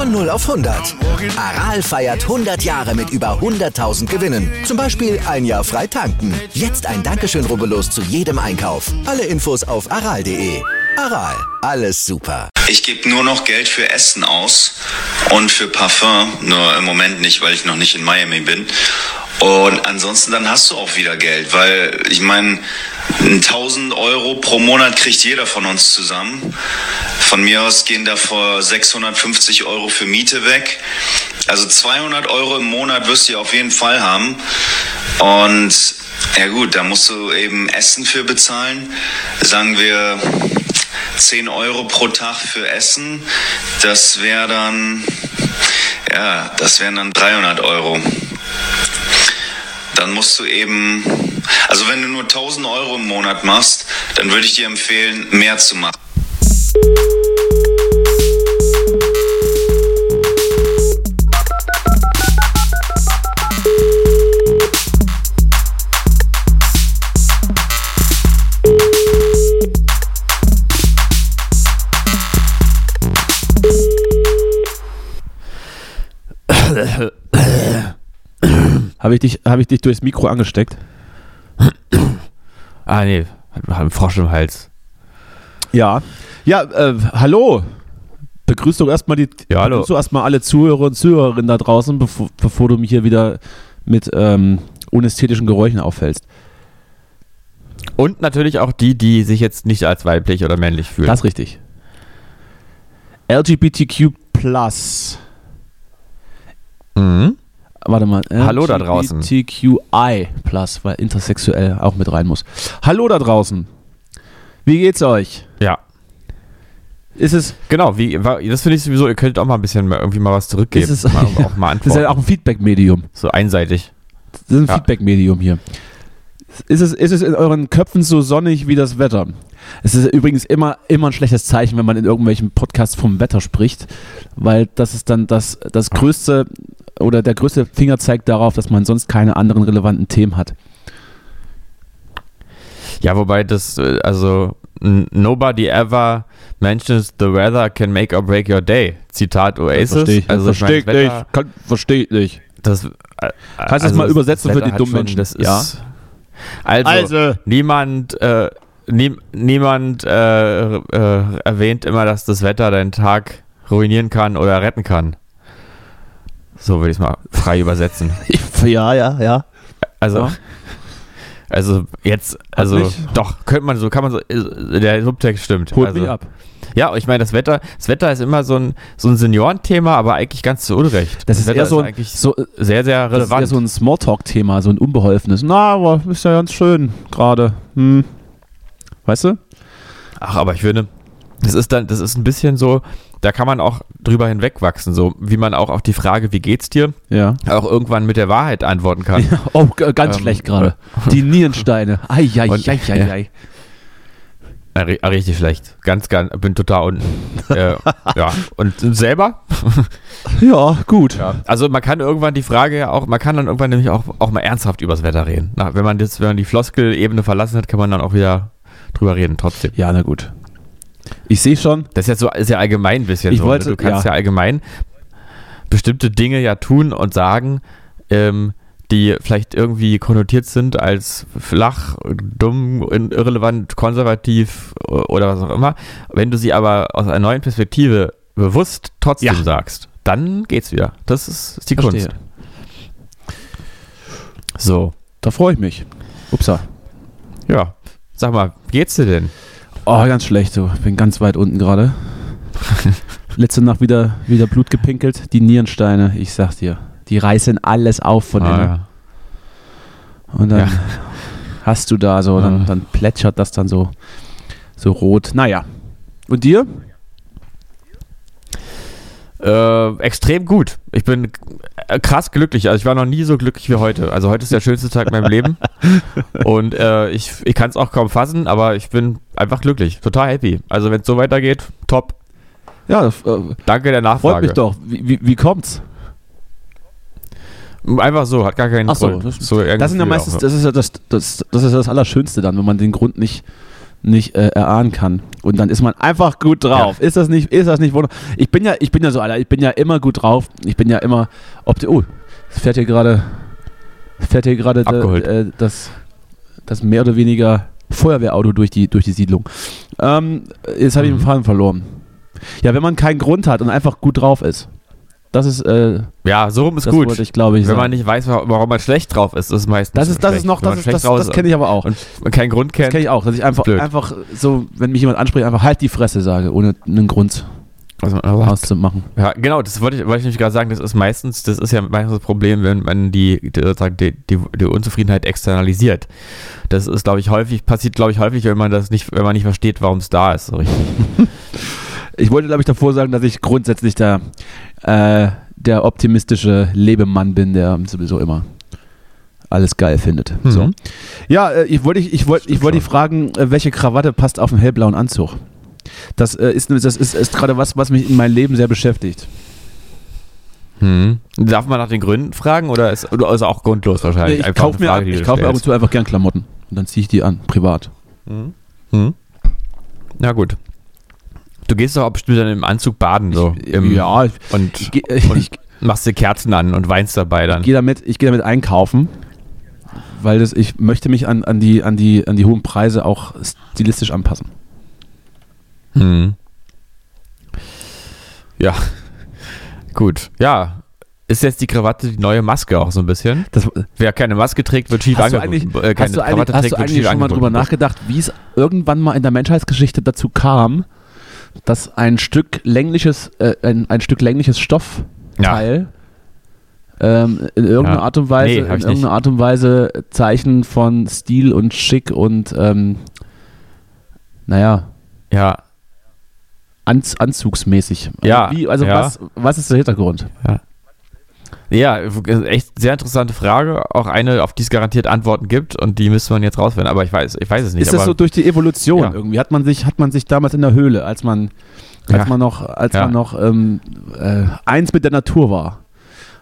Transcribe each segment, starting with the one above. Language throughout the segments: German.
Von 0 auf 100. Aral feiert 100 Jahre mit über 100.000 Gewinnen. Zum Beispiel ein Jahr frei tanken. Jetzt ein Dankeschön, rubbellos zu jedem Einkauf. Alle Infos auf aral.de. Aral, alles super. Ich gebe nur noch Geld für Essen aus und für Parfum. Nur im Moment nicht, weil ich noch nicht in Miami bin. Und ansonsten dann hast du auch wieder Geld, weil ich meine, 1000 Euro pro Monat kriegt jeder von uns zusammen. Von mir aus gehen davor 650 Euro für Miete weg. Also 200 Euro im Monat wirst du auf jeden Fall haben. Und ja gut, da musst du eben Essen für bezahlen. Sagen wir 10 Euro pro Tag für Essen. Das wäre dann, ja, das wären dann 300 Euro dann musst du eben, also wenn du nur 1000 Euro im Monat machst, dann würde ich dir empfehlen, mehr zu machen. Habe ich, dich, hab ich dich durchs Mikro angesteckt? ah, nee, hat einen Frosch im Hals. Ja. Ja, äh, hallo. Begrüß doch erstmal die ja, hallo. du erstmal alle Zuhörer und Zuhörerinnen da draußen, bevor, bevor du mich hier wieder mit ähm, unästhetischen Geräuschen auffällst. Und natürlich auch die, die sich jetzt nicht als weiblich oder männlich fühlen. Das ist richtig. LGBTQ Plus. Mhm. Warte mal. Hallo da draußen. LGBTQI Plus, weil intersexuell auch mit rein muss. Hallo da draußen. Wie geht's euch? Ja. Ist es. Genau, wie, das finde ich sowieso, ihr könntet auch mal ein bisschen irgendwie mal was zurückgeben. Ist es, mal, auch mal das ist ja auch ein Feedback-Medium. So einseitig. Das ist ein ja. Feedback-Medium hier. Ist es, ist es in euren Köpfen so sonnig wie das Wetter? Es ist übrigens immer, immer ein schlechtes Zeichen, wenn man in irgendwelchen Podcasts vom Wetter spricht, weil das ist dann das, das größte oder der größte Finger zeigt darauf, dass man sonst keine anderen relevanten Themen hat. Ja, wobei das, äh, also, nobody ever mentions the weather can make or break your day. Zitat Oasis. Verstehe ich, also, verstehe ich nicht. Verstehe ich nicht. Das, äh, Kannst also das mal übersetzen für die dummen Menschen? Das ist, ja. Also, also, niemand, äh, nie, niemand äh, äh, erwähnt immer, dass das Wetter deinen Tag ruinieren kann oder retten kann. So würde ich es mal frei übersetzen. ja, ja, ja. Also, ja. also jetzt, also doch, könnte man so, kann man so, der Subtext stimmt. Holt also, mich ab. Ja, ich meine, das Wetter, das Wetter ist immer so ein, so ein Seniorenthema, aber eigentlich ganz zu Unrecht. Das, das ist Wetter eher so, ein, so sehr, sehr relevant. Das ist eher so ein Smalltalk-Thema, so ein unbeholfenes. Na, aber ist ja ganz schön gerade. Hm. Weißt du? Ach, aber ich finde, das ist dann, das ist ein bisschen so, da kann man auch drüber hinwegwachsen, so wie man auch auf die Frage, wie geht's dir, ja. auch irgendwann mit der Wahrheit antworten kann. Ja, oh, ganz ähm, schlecht gerade. Die Nierensteine. Ei, ei, ei, ei, ei. Ja, richtig schlecht. Ganz, ganz, bin total unten. äh, ja. Und selber? ja, gut. Ja. Also man kann irgendwann die Frage ja auch, man kann dann irgendwann nämlich auch, auch mal ernsthaft übers Wetter reden. Na, wenn man das, wenn man die Floskel-Ebene verlassen hat, kann man dann auch wieder drüber reden, trotzdem. Ja, na gut. Ich sehe schon. Das ist ja so, ist ja allgemein ein bisschen ich so. Ne? Wollte, du kannst ja. ja. allgemein bestimmte Dinge ja tun und sagen, ähm, die vielleicht irgendwie konnotiert sind als flach, dumm, irrelevant, konservativ oder was auch immer. Wenn du sie aber aus einer neuen Perspektive bewusst trotzdem ja. sagst, dann geht's wieder. Das ist, ist die Verstehe. Kunst. So. Da freue ich mich. Upsa. Ja. Sag mal, wie geht's dir denn? Oh, ganz schlecht. So. Bin ganz weit unten gerade. Letzte Nacht wieder, wieder Blut gepinkelt. Die Nierensteine, ich sag's dir. Die reißen alles auf von ah, innen. Ja. Und dann ja. hast du da so, dann, dann plätschert das dann so, so rot. Naja. Und dir? Äh, extrem gut. Ich bin äh, krass glücklich. Also ich war noch nie so glücklich wie heute. Also heute ist der schönste Tag in meinem Leben. Und äh, ich, ich kann es auch kaum fassen, aber ich bin einfach glücklich. Total happy. Also wenn es so weitergeht, top. Ja, das, äh, Danke der Nachfrage. freut mich doch. Wie, wie, wie kommt's? Einfach so, hat gar keinen Ach so, Grund. das- so Das sind ja meistens, ja. das ist ja das, das, das ist ja das Allerschönste dann, wenn man den Grund nicht, nicht äh, erahnen kann. Und dann ist man einfach gut drauf. Ist das nicht, ist das nicht wunderbar? Ich bin ja, ich bin ja so, Alter, ich bin ja immer gut drauf. Ich bin ja immer opti Oh, es fährt hier gerade, fährt hier gerade äh, das, das mehr oder weniger Feuerwehrauto durch die, durch die Siedlung. Ähm, jetzt habe ich den Mhm. Faden verloren. Ja, wenn man keinen Grund hat und einfach gut drauf ist. Das ist, äh, Ja, so rum ist das gut. ich, glaube ich, Wenn sagen. man nicht weiß, wa- warum man schlecht drauf ist, ist es meistens das ist, das schlecht. ist noch, das, ist, das, das kenne ich aber auch. Und keinen Grund Das kennt. kenne ich auch, dass ich einfach, einfach so, wenn mich jemand anspricht, einfach halt die Fresse sage, ohne einen Grund was man sagt. auszumachen. Ja, genau, das wollte ich, wollte ich nämlich gerade sagen, das ist meistens, das ist ja meistens das Problem, wenn man die, die, die, die Unzufriedenheit externalisiert. Das ist, glaube ich, häufig, passiert, glaube ich, häufig, wenn man das nicht, wenn man nicht versteht, warum es da ist. So richtig. Ich wollte, glaube ich, davor sagen, dass ich grundsätzlich der, äh, der optimistische Lebemann bin, der sowieso immer alles geil findet. Mhm. So. Ja, äh, ich wollte ich, ich wollte ich wollte dich fragen, äh, welche Krawatte passt auf einen hellblauen Anzug? Das äh, ist, das ist, ist gerade was, was mich in meinem Leben sehr beschäftigt. Hm. Darf man nach den Gründen fragen oder ist, oder ist auch grundlos wahrscheinlich? ich kaufe mir, Frage, ich kauf mir ab und zu einfach gern Klamotten und dann ziehe ich die an, privat. Hm. Na gut. Du gehst doch auch bestimmt dann im Anzug baden so. Im, ja, ich, Und, ich, geh- und ich, machst dir Kerzen an und weinst dabei dann. Ich gehe damit, ich gehe damit einkaufen, weil das, ich möchte mich an, an, die, an, die, an die hohen Preise auch stilistisch anpassen. Hm. Ja. Gut. Ja. Ist jetzt die Krawatte die neue Maske auch so ein bisschen? Das, Wer keine Maske trägt, wird schief hast, angeguckt. Äh, keine hast du eigentlich, Krawatte hast trägt, du eigentlich schon mal drüber nachgedacht, wie es irgendwann mal in der Menschheitsgeschichte dazu kam, dass ein Stück längliches, äh, ein, ein Stück längliches Stoffteil ähm, in irgendeiner Ja. Art und Weise, Nee, in irgendeiner Art und Weise Zeichen von Stil und Schick und ähm, naja, Ja, Anz anzugsmäßig. Also Ja, Wie, also ja. was, was ist der Hintergrund? Ja, echt sehr interessante Frage. Auch eine, auf die es garantiert Antworten gibt und die müsste man jetzt rausfinden. Aber ich weiß, ich weiß es nicht. ist das so durch die Evolution Ja. irgendwie? Hat man sich, hat man sich damals in der Höhle, als man, als Ja. man noch, als Ja. man noch ähm, äh, eins mit der Natur war,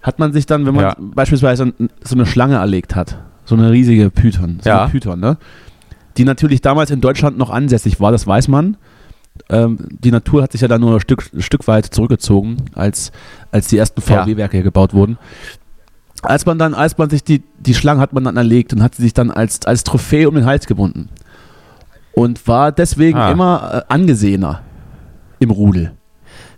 hat man sich dann, wenn man Ja. beispielsweise so eine Schlange erlegt hat, so eine riesige Python, so Ja. eine Python, ne? Die natürlich damals in Deutschland noch ansässig war, das weiß man. Ähm, die Natur hat sich ja dann nur ein Stück, ein Stück weit zurückgezogen, als, als die ersten. VW-Werke hier gebaut wurden. Als man dann, als man sich die, die Schlange hat man dann erlegt und hat sie sich dann als, als Trophäe um den Hals gebunden. Und war deswegen Ah. immer äh, angesehener im Rudel.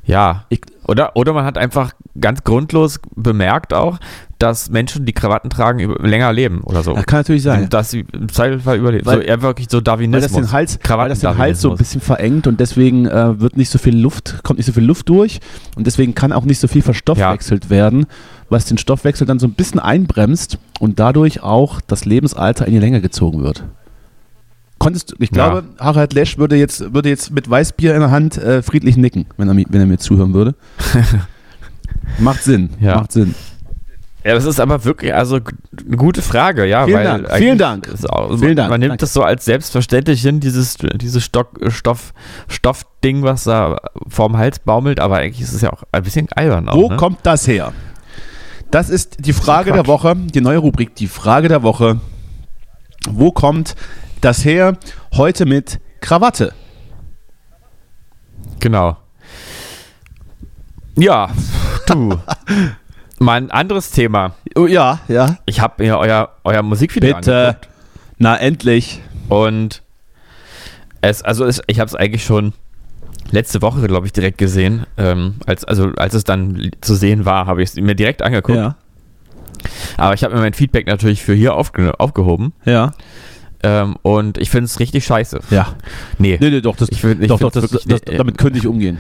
ja. Ich- oder, oder man hat einfach ganz grundlos bemerkt auch, dass Menschen, die Krawatten tragen, über, länger leben oder so. Das kann natürlich sein. Dass sie im Zweifelsfall überleben. Weil- so eher wirklich so Weil das Darwinismus. den Hals, weil das den Hals so ein bisschen verengt und deswegen äh, wird nicht so viel Luft, kommt nicht so viel Luft durch und deswegen kann auch nicht so viel verstoffwechselt werden, was den Stoffwechsel dann so ein bisschen einbremst und dadurch auch das Lebensalter in die Länge gezogen wird. Konntest ich Ja. glaube, Harald Lesch würde jetzt, würde jetzt mit Weißbier in der Hand äh, friedlich nicken, wenn er, wenn er mir zuhören würde. macht Sinn, Ja. macht Sinn. Ja, das ist aber wirklich also eine gute Frage, ja. Vielen weil Dank, vielen Dank. ist Auch, Vielen Dank, Man nimmt danke. das so als selbstverständlich hin, dieses, dieses Stock, Stoff, Stoffding, was da vorm Hals baumelt, aber eigentlich ist es ja auch ein bisschen albern. Auch, Wo ne? kommt das her? Das ist die Frage der Quatsch. Woche, die neue Rubrik, die Frage der Woche. Wo kommt das her? Heute mit Krawatte. Genau. Ja, du. Mal ein anderes Thema. Oh, ja, ja. Ich habe mir euer, euer Musikvideo Bitte. angeguckt. Na, endlich. Und es, also es, ich habe es eigentlich schon letzte Woche, glaube ich, direkt gesehen. Ähm, als, also als es dann zu sehen war, habe ich es mir direkt angeguckt. Ja, Aber ich habe mir mein Feedback natürlich für hier aufge aufgehoben. ja. Ähm, und ich finde es richtig scheiße. Ja. Nee. Nee, nee, doch, das, Ich find- ich doch, doch das, wirklich- das, nee, damit könnte ich umgehen.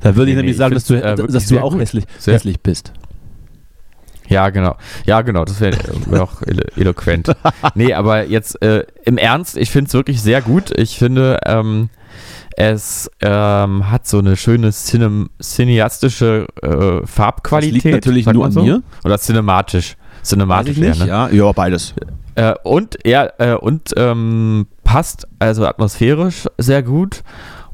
Da würde Nee, ich nämlich nee, sagen, ich dass du, äh, dass du auch gut. hässlich, Sehr- hässlich bist. Ja, genau. Ja, genau. Das wäre wär auch elo eloquent. nee, aber jetzt äh, im Ernst, ich finde es wirklich sehr gut. Ich finde, ähm, Es ähm, hat so eine schöne cinem cineastische äh, Farbqualität. Das liegt natürlich nur an mir. Oder cinematisch. Cinematisch eher, ne? ja. Ja, beides. Äh, und er äh, und ähm, passt also atmosphärisch sehr gut.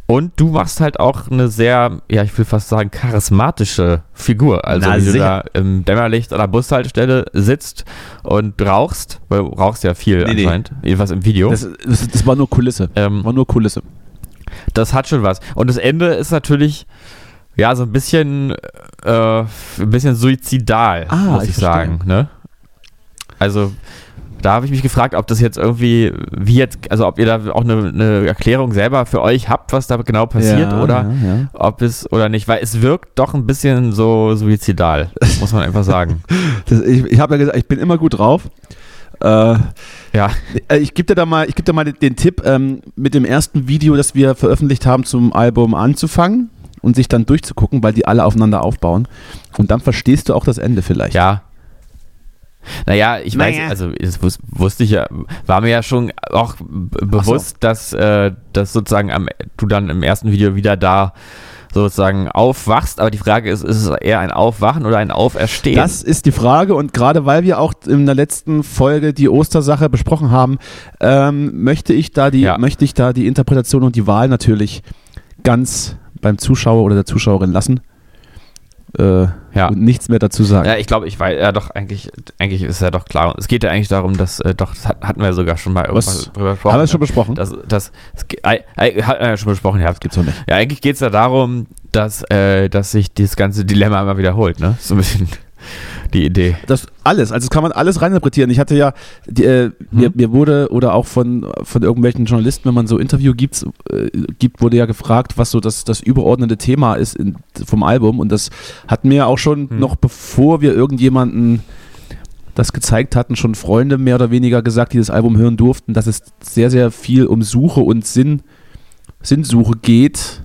Und du machst halt auch eine sehr, ja, ich will fast sagen, charismatische Figur. Also Na, wie du sicher. da im Dämmerlicht an der Bushaltestelle sitzt und rauchst, weil du rauchst ja viel Nee, nee. anscheinend, jedenfalls im Video. Das, das, das war nur Kulisse. ähm, War nur Kulisse. das hat schon was. Und das Ende ist natürlich, ja, so ein bisschen, äh, ein bisschen suizidal, Ah, muss ich ich, sagen. Ne? Also, da habe ich mich gefragt, ob das jetzt irgendwie, wie jetzt, also ob ihr da auch eine, eine Erklärung selber für euch habt, was da genau passiert Ja, oder ja, ja. ob es oder nicht, weil es wirkt doch ein bisschen so suizidal, muss man einfach sagen. Das, ich ich habe ja gesagt, ich bin immer gut drauf. Äh, Ja, Äh, Ich gebe dir da mal, ich geb dir mal den, den Tipp, ähm, mit dem ersten Video, das wir veröffentlicht haben, zum Album anzufangen und sich dann durchzugucken, weil die alle aufeinander aufbauen. Und dann verstehst du auch das Ende vielleicht. ja. Naja, ich weiß, Naja. also das wus wusste ich ja, war mir ja schon auch bewusst, dass, äh, dass sozusagen am, du dann im ersten Video wieder da sozusagen aufwachst, aber die Frage ist, ist es eher ein Aufwachen oder ein Auferstehen? Das ist die Frage und gerade weil wir auch in der letzten Folge die Ostersache besprochen haben, ähm, möchte ich da die, Ja. möchte ich da die Interpretation und die Wahl natürlich ganz beim Zuschauer oder der Zuschauerin lassen. Äh, Ja. Und nichts mehr dazu sagen. Ja, ich glaube, ich weiß, ja doch, eigentlich, eigentlich ist ja doch klar. Es geht ja eigentlich darum, dass, äh, doch, das hat- hatten wir sogar schon mal Was? irgendwas drüber gesprochen. Haben wir es schon besprochen? Das, das, das, ei- ei- hat man ja schon besprochen, ja. gibt's doch nicht. Ja, eigentlich geht es ja darum, dass, äh, dass sich dieses ganze Dilemma immer wiederholt, ne? So ein bisschen die Idee. Das alles, also das kann man alles reininterpretieren. Ich hatte ja, die, äh, mir, mir wurde oder auch von, von irgendwelchen Journalisten, wenn man so Interview gibt, äh, gibt, wurde ja gefragt, was so das, das überordnete Thema ist in, vom Album. Und das hat mir auch schon Hm. noch bevor wir irgendjemanden das gezeigt hatten, schon Freunde mehr oder weniger gesagt, die das Album hören durften, dass es sehr, sehr viel um Suche und Sinn, Sinnsuche geht.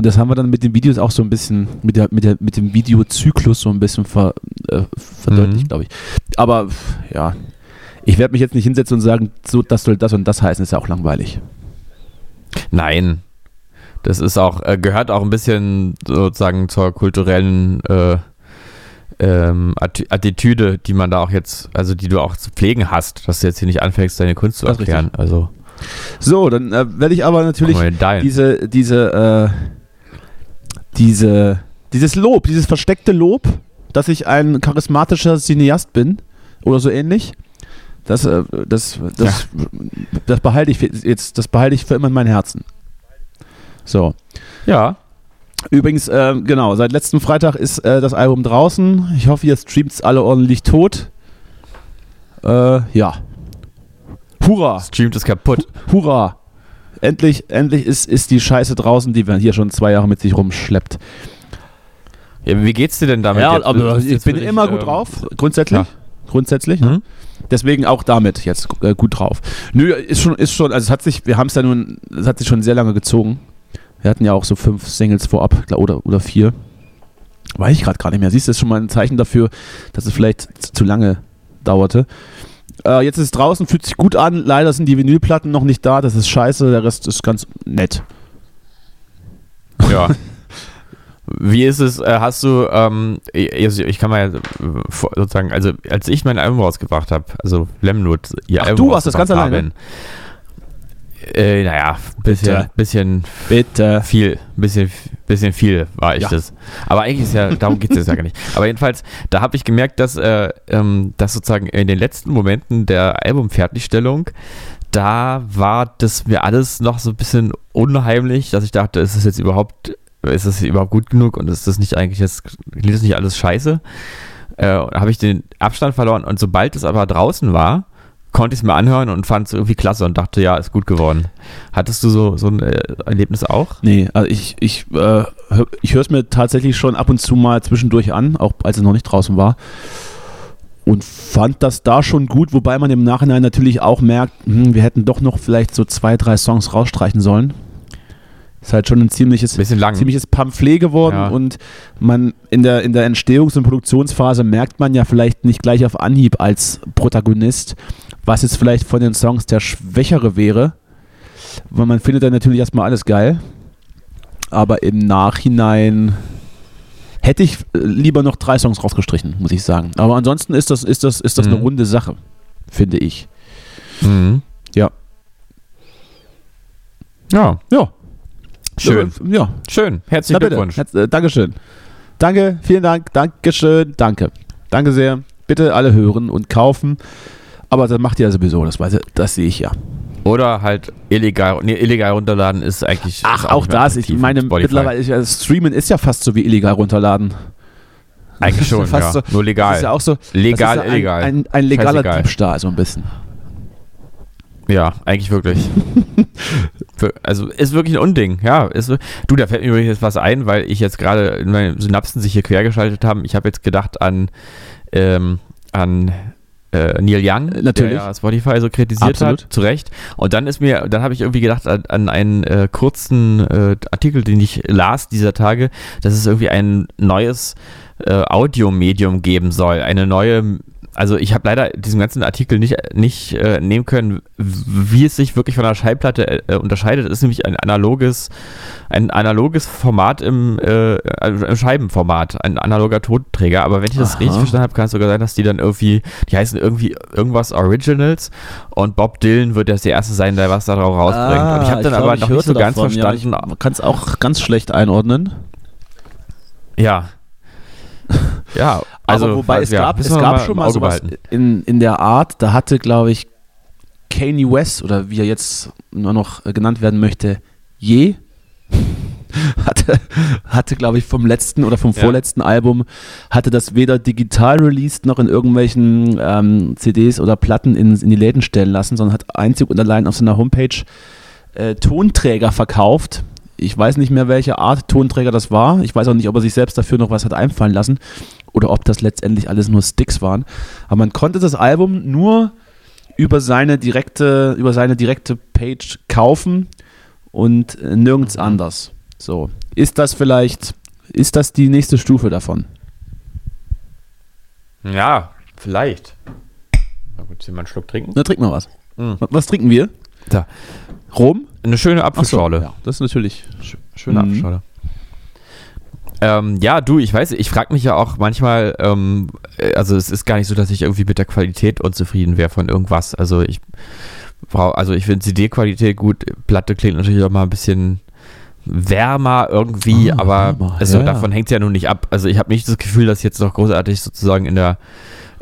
Und das haben wir dann mit den Videos auch so ein bisschen, mit, der, mit, der, mit dem Videozyklus so ein bisschen ver, äh, verdeutlicht, Mhm. glaube ich. Aber ja, ich werde mich jetzt nicht hinsetzen und sagen, so, das soll das und das heißen, ist ja auch langweilig. Nein. Das ist auch, äh, gehört auch ein bisschen sozusagen zur kulturellen äh, ähm, Atti- Attitüde, die man da auch jetzt, also die du auch zu pflegen hast, dass du jetzt hier nicht anfängst, deine Kunst zu erklären. Also, So, dann äh, werde ich aber natürlich diese, diese, äh, diese, dieses Lob, dieses versteckte Lob, dass ich ein charismatischer Cineast bin oder so ähnlich, das, äh, das, das, das behalte ich für- jetzt, das behalte ich für immer in meinem Herzen. So. ja, Übrigens, äh, genau, seit letzten Freitag ist äh, das Album draußen. Ich hoffe, ihr streamt es alle ordentlich tot. Äh, ja. Hurra! streamt ist kaputt. Hurra! Endlich, endlich ist, ist die Scheiße draußen, die man hier schon zwei Jahre mit sich rumschleppt. Ja, wie geht's dir denn damit? Ja, jetzt? aber Ist ich jetzt bin wirklich, immer gut ähm, drauf, grundsätzlich. ja. Grundsätzlich, ne? Mhm. Deswegen auch damit jetzt äh, gut drauf. Nö, ist schon, ist schon, also es hat sich, wir haben es ja nun, es hat sich schon sehr lange gezogen. Wir hatten ja auch so fünf Singles vorab, oder, oder vier. Weiß ich gerade gar nicht mehr. Siehst du, das ist schon mal ein Zeichen dafür, dass es vielleicht zu lange dauerte. Äh, jetzt ist es draußen, fühlt sich gut an. Leider sind die Vinylplatten noch nicht da. Das ist scheiße. Der Rest ist ganz nett. Ja. Wie ist es, äh, hast du, ähm, ich, kann mal äh, sozusagen, also als ich mein Album rausgebracht habe, also Lemnut, ihr Ach, Album du hast das ganz alleine? Äh, naja, bisschen, Bitte. bisschen Bitte. viel, bisschen, bisschen viel war ich Ja. das. Aber eigentlich ist ja, darum geht es jetzt ja gar nicht. Aber jedenfalls, da habe ich gemerkt, dass, äh, ähm, dass sozusagen in den letzten Momenten der Albumfertigstellung, da war das mir alles noch so ein bisschen unheimlich, dass ich dachte, ist es jetzt überhaupt, ist es überhaupt gut genug und ist das nicht eigentlich jetzt, klingt das nicht alles scheiße? Äh, habe ich den Abstand verloren und sobald es aber draußen war, konnte ich es mir anhören und fand es irgendwie klasse und dachte, ja, ist gut geworden. Hattest du so, so ein äh, Erlebnis auch? Nee, also ich, ich, äh, ich höre es mir tatsächlich schon ab und zu mal zwischendurch an, auch als es noch nicht draußen war. Und fand das da schon gut, wobei man im Nachhinein natürlich auch merkt, hm, wir hätten doch noch vielleicht so zwei, drei Songs rausstreichen sollen. Ist halt schon ein ziemliches, ziemliches Pamphlet geworden Ja. und man in der, in der Entstehungs- und Produktionsphase merkt man ja vielleicht nicht gleich auf Anhieb als Protagonist, was jetzt vielleicht von den Songs der Schwächere wäre. Weil man findet dann natürlich erstmal alles geil. Aber im Nachhinein hätte ich äh, lieber noch drei Songs rausgestrichen, muss ich sagen. Aber ansonsten ist das, ist das, ist das eine Mhm. runde Sache, finde ich. Mhm. Ja. Ja, Ja. schön. Ja. Schön. Herzlichen. Glückwunsch. Herz- äh, Dankeschön. Danke, vielen Dank, Dankeschön, danke. Danke sehr. Bitte alle hören und kaufen. Aber das macht ihr ja sowieso, das weiß ich, das sehe ich ja. Oder halt illegal, nee, illegal runterladen ist eigentlich. Ach, ist auch mehr das. Ich meine, Spotify. mittlerweile ist ja, Streamen ist ja fast so wie illegal runterladen. Eigentlich schon, Fast ja. so- Nur legal. Das ist ja auch so. Legal, ja illegal. Ein, ein, ein legaler Scheißegal. Diebstahl, so ein bisschen. Ja, eigentlich wirklich. Also ist wirklich ein Unding, ja. Ist, du, da fällt mir übrigens jetzt was ein, weil ich jetzt gerade meine Synapsen sich hier quergeschaltet haben. Ich habe jetzt gedacht an, ähm, an äh, Neil Young, Natürlich. der ja Spotify so kritisiert Absolut. hat, zu Recht. Und dann ist mir, dann habe ich irgendwie gedacht an, an einen äh, kurzen äh, Artikel, den ich las dieser Tage, dass es irgendwie ein neues äh, Audiomedium geben soll, eine neue also ich habe leider diesen ganzen Artikel nicht, nicht äh, nehmen können, wie es sich wirklich von einer Schallplatte äh, unterscheidet. Es ist nämlich ein analoges, ein analoges Format im, äh, also im Scheibenformat, ein analoger Tonträger. Aber wenn ich das Aha. richtig verstanden habe, kann es sogar sein, dass die dann irgendwie, die heißen irgendwie irgendwas Originals und Bob Dylan wird jetzt der Erste sein, der was darauf rausbringt. und ich habe dann aber noch nicht so ganz verstanden. man kann es auch ganz schlecht einordnen. Ja. Ja, also Aber wobei es ja, gab, es gab schon mal sowas behalten. in, in der Art, da hatte, glaube ich, Kanye West oder wie er jetzt nur noch äh, genannt werden möchte, je hatte, hatte glaube ich, vom letzten oder vom Ja. vorletzten Album, hatte das weder digital released noch in irgendwelchen ähm, CDs oder Platten in, in die Läden stellen lassen, sondern hat einzig und allein auf seiner Homepage äh, Tonträger verkauft. Ich weiß nicht mehr, welche Art Tonträger das war. Ich weiß auch nicht, ob er sich selbst dafür noch was hat einfallen lassen oder ob das letztendlich alles nur Sticks waren. Aber man konnte das Album nur über seine direkte, über seine direkte Page kaufen und äh, nirgends anders. So. Ist das vielleicht, ist das die nächste Stufe davon? Ja, vielleicht. Na gut, hier mal einen Schluck trinken. Na, trink mal was. Mhm. Was, was trinken wir? Da. Rom? Eine schöne Ach so, Apfelschorle. Ja, das ist natürlich. Sch- Schöne Mhm. Apfelschorle. Ähm, ja, du, ich weiß, ich frage mich ja auch manchmal, ähm, äh, also es ist gar nicht so, dass ich irgendwie mit der Qualität unzufrieden wäre von irgendwas. Also ich brauche, also ich finde CD-Qualität gut, Platte klingt natürlich auch mal ein bisschen wärmer irgendwie, Ah, aber wärmer, also ja, ja. davon hängt es ja nun nicht ab. Also ich habe nicht das Gefühl, dass jetzt noch großartig sozusagen in der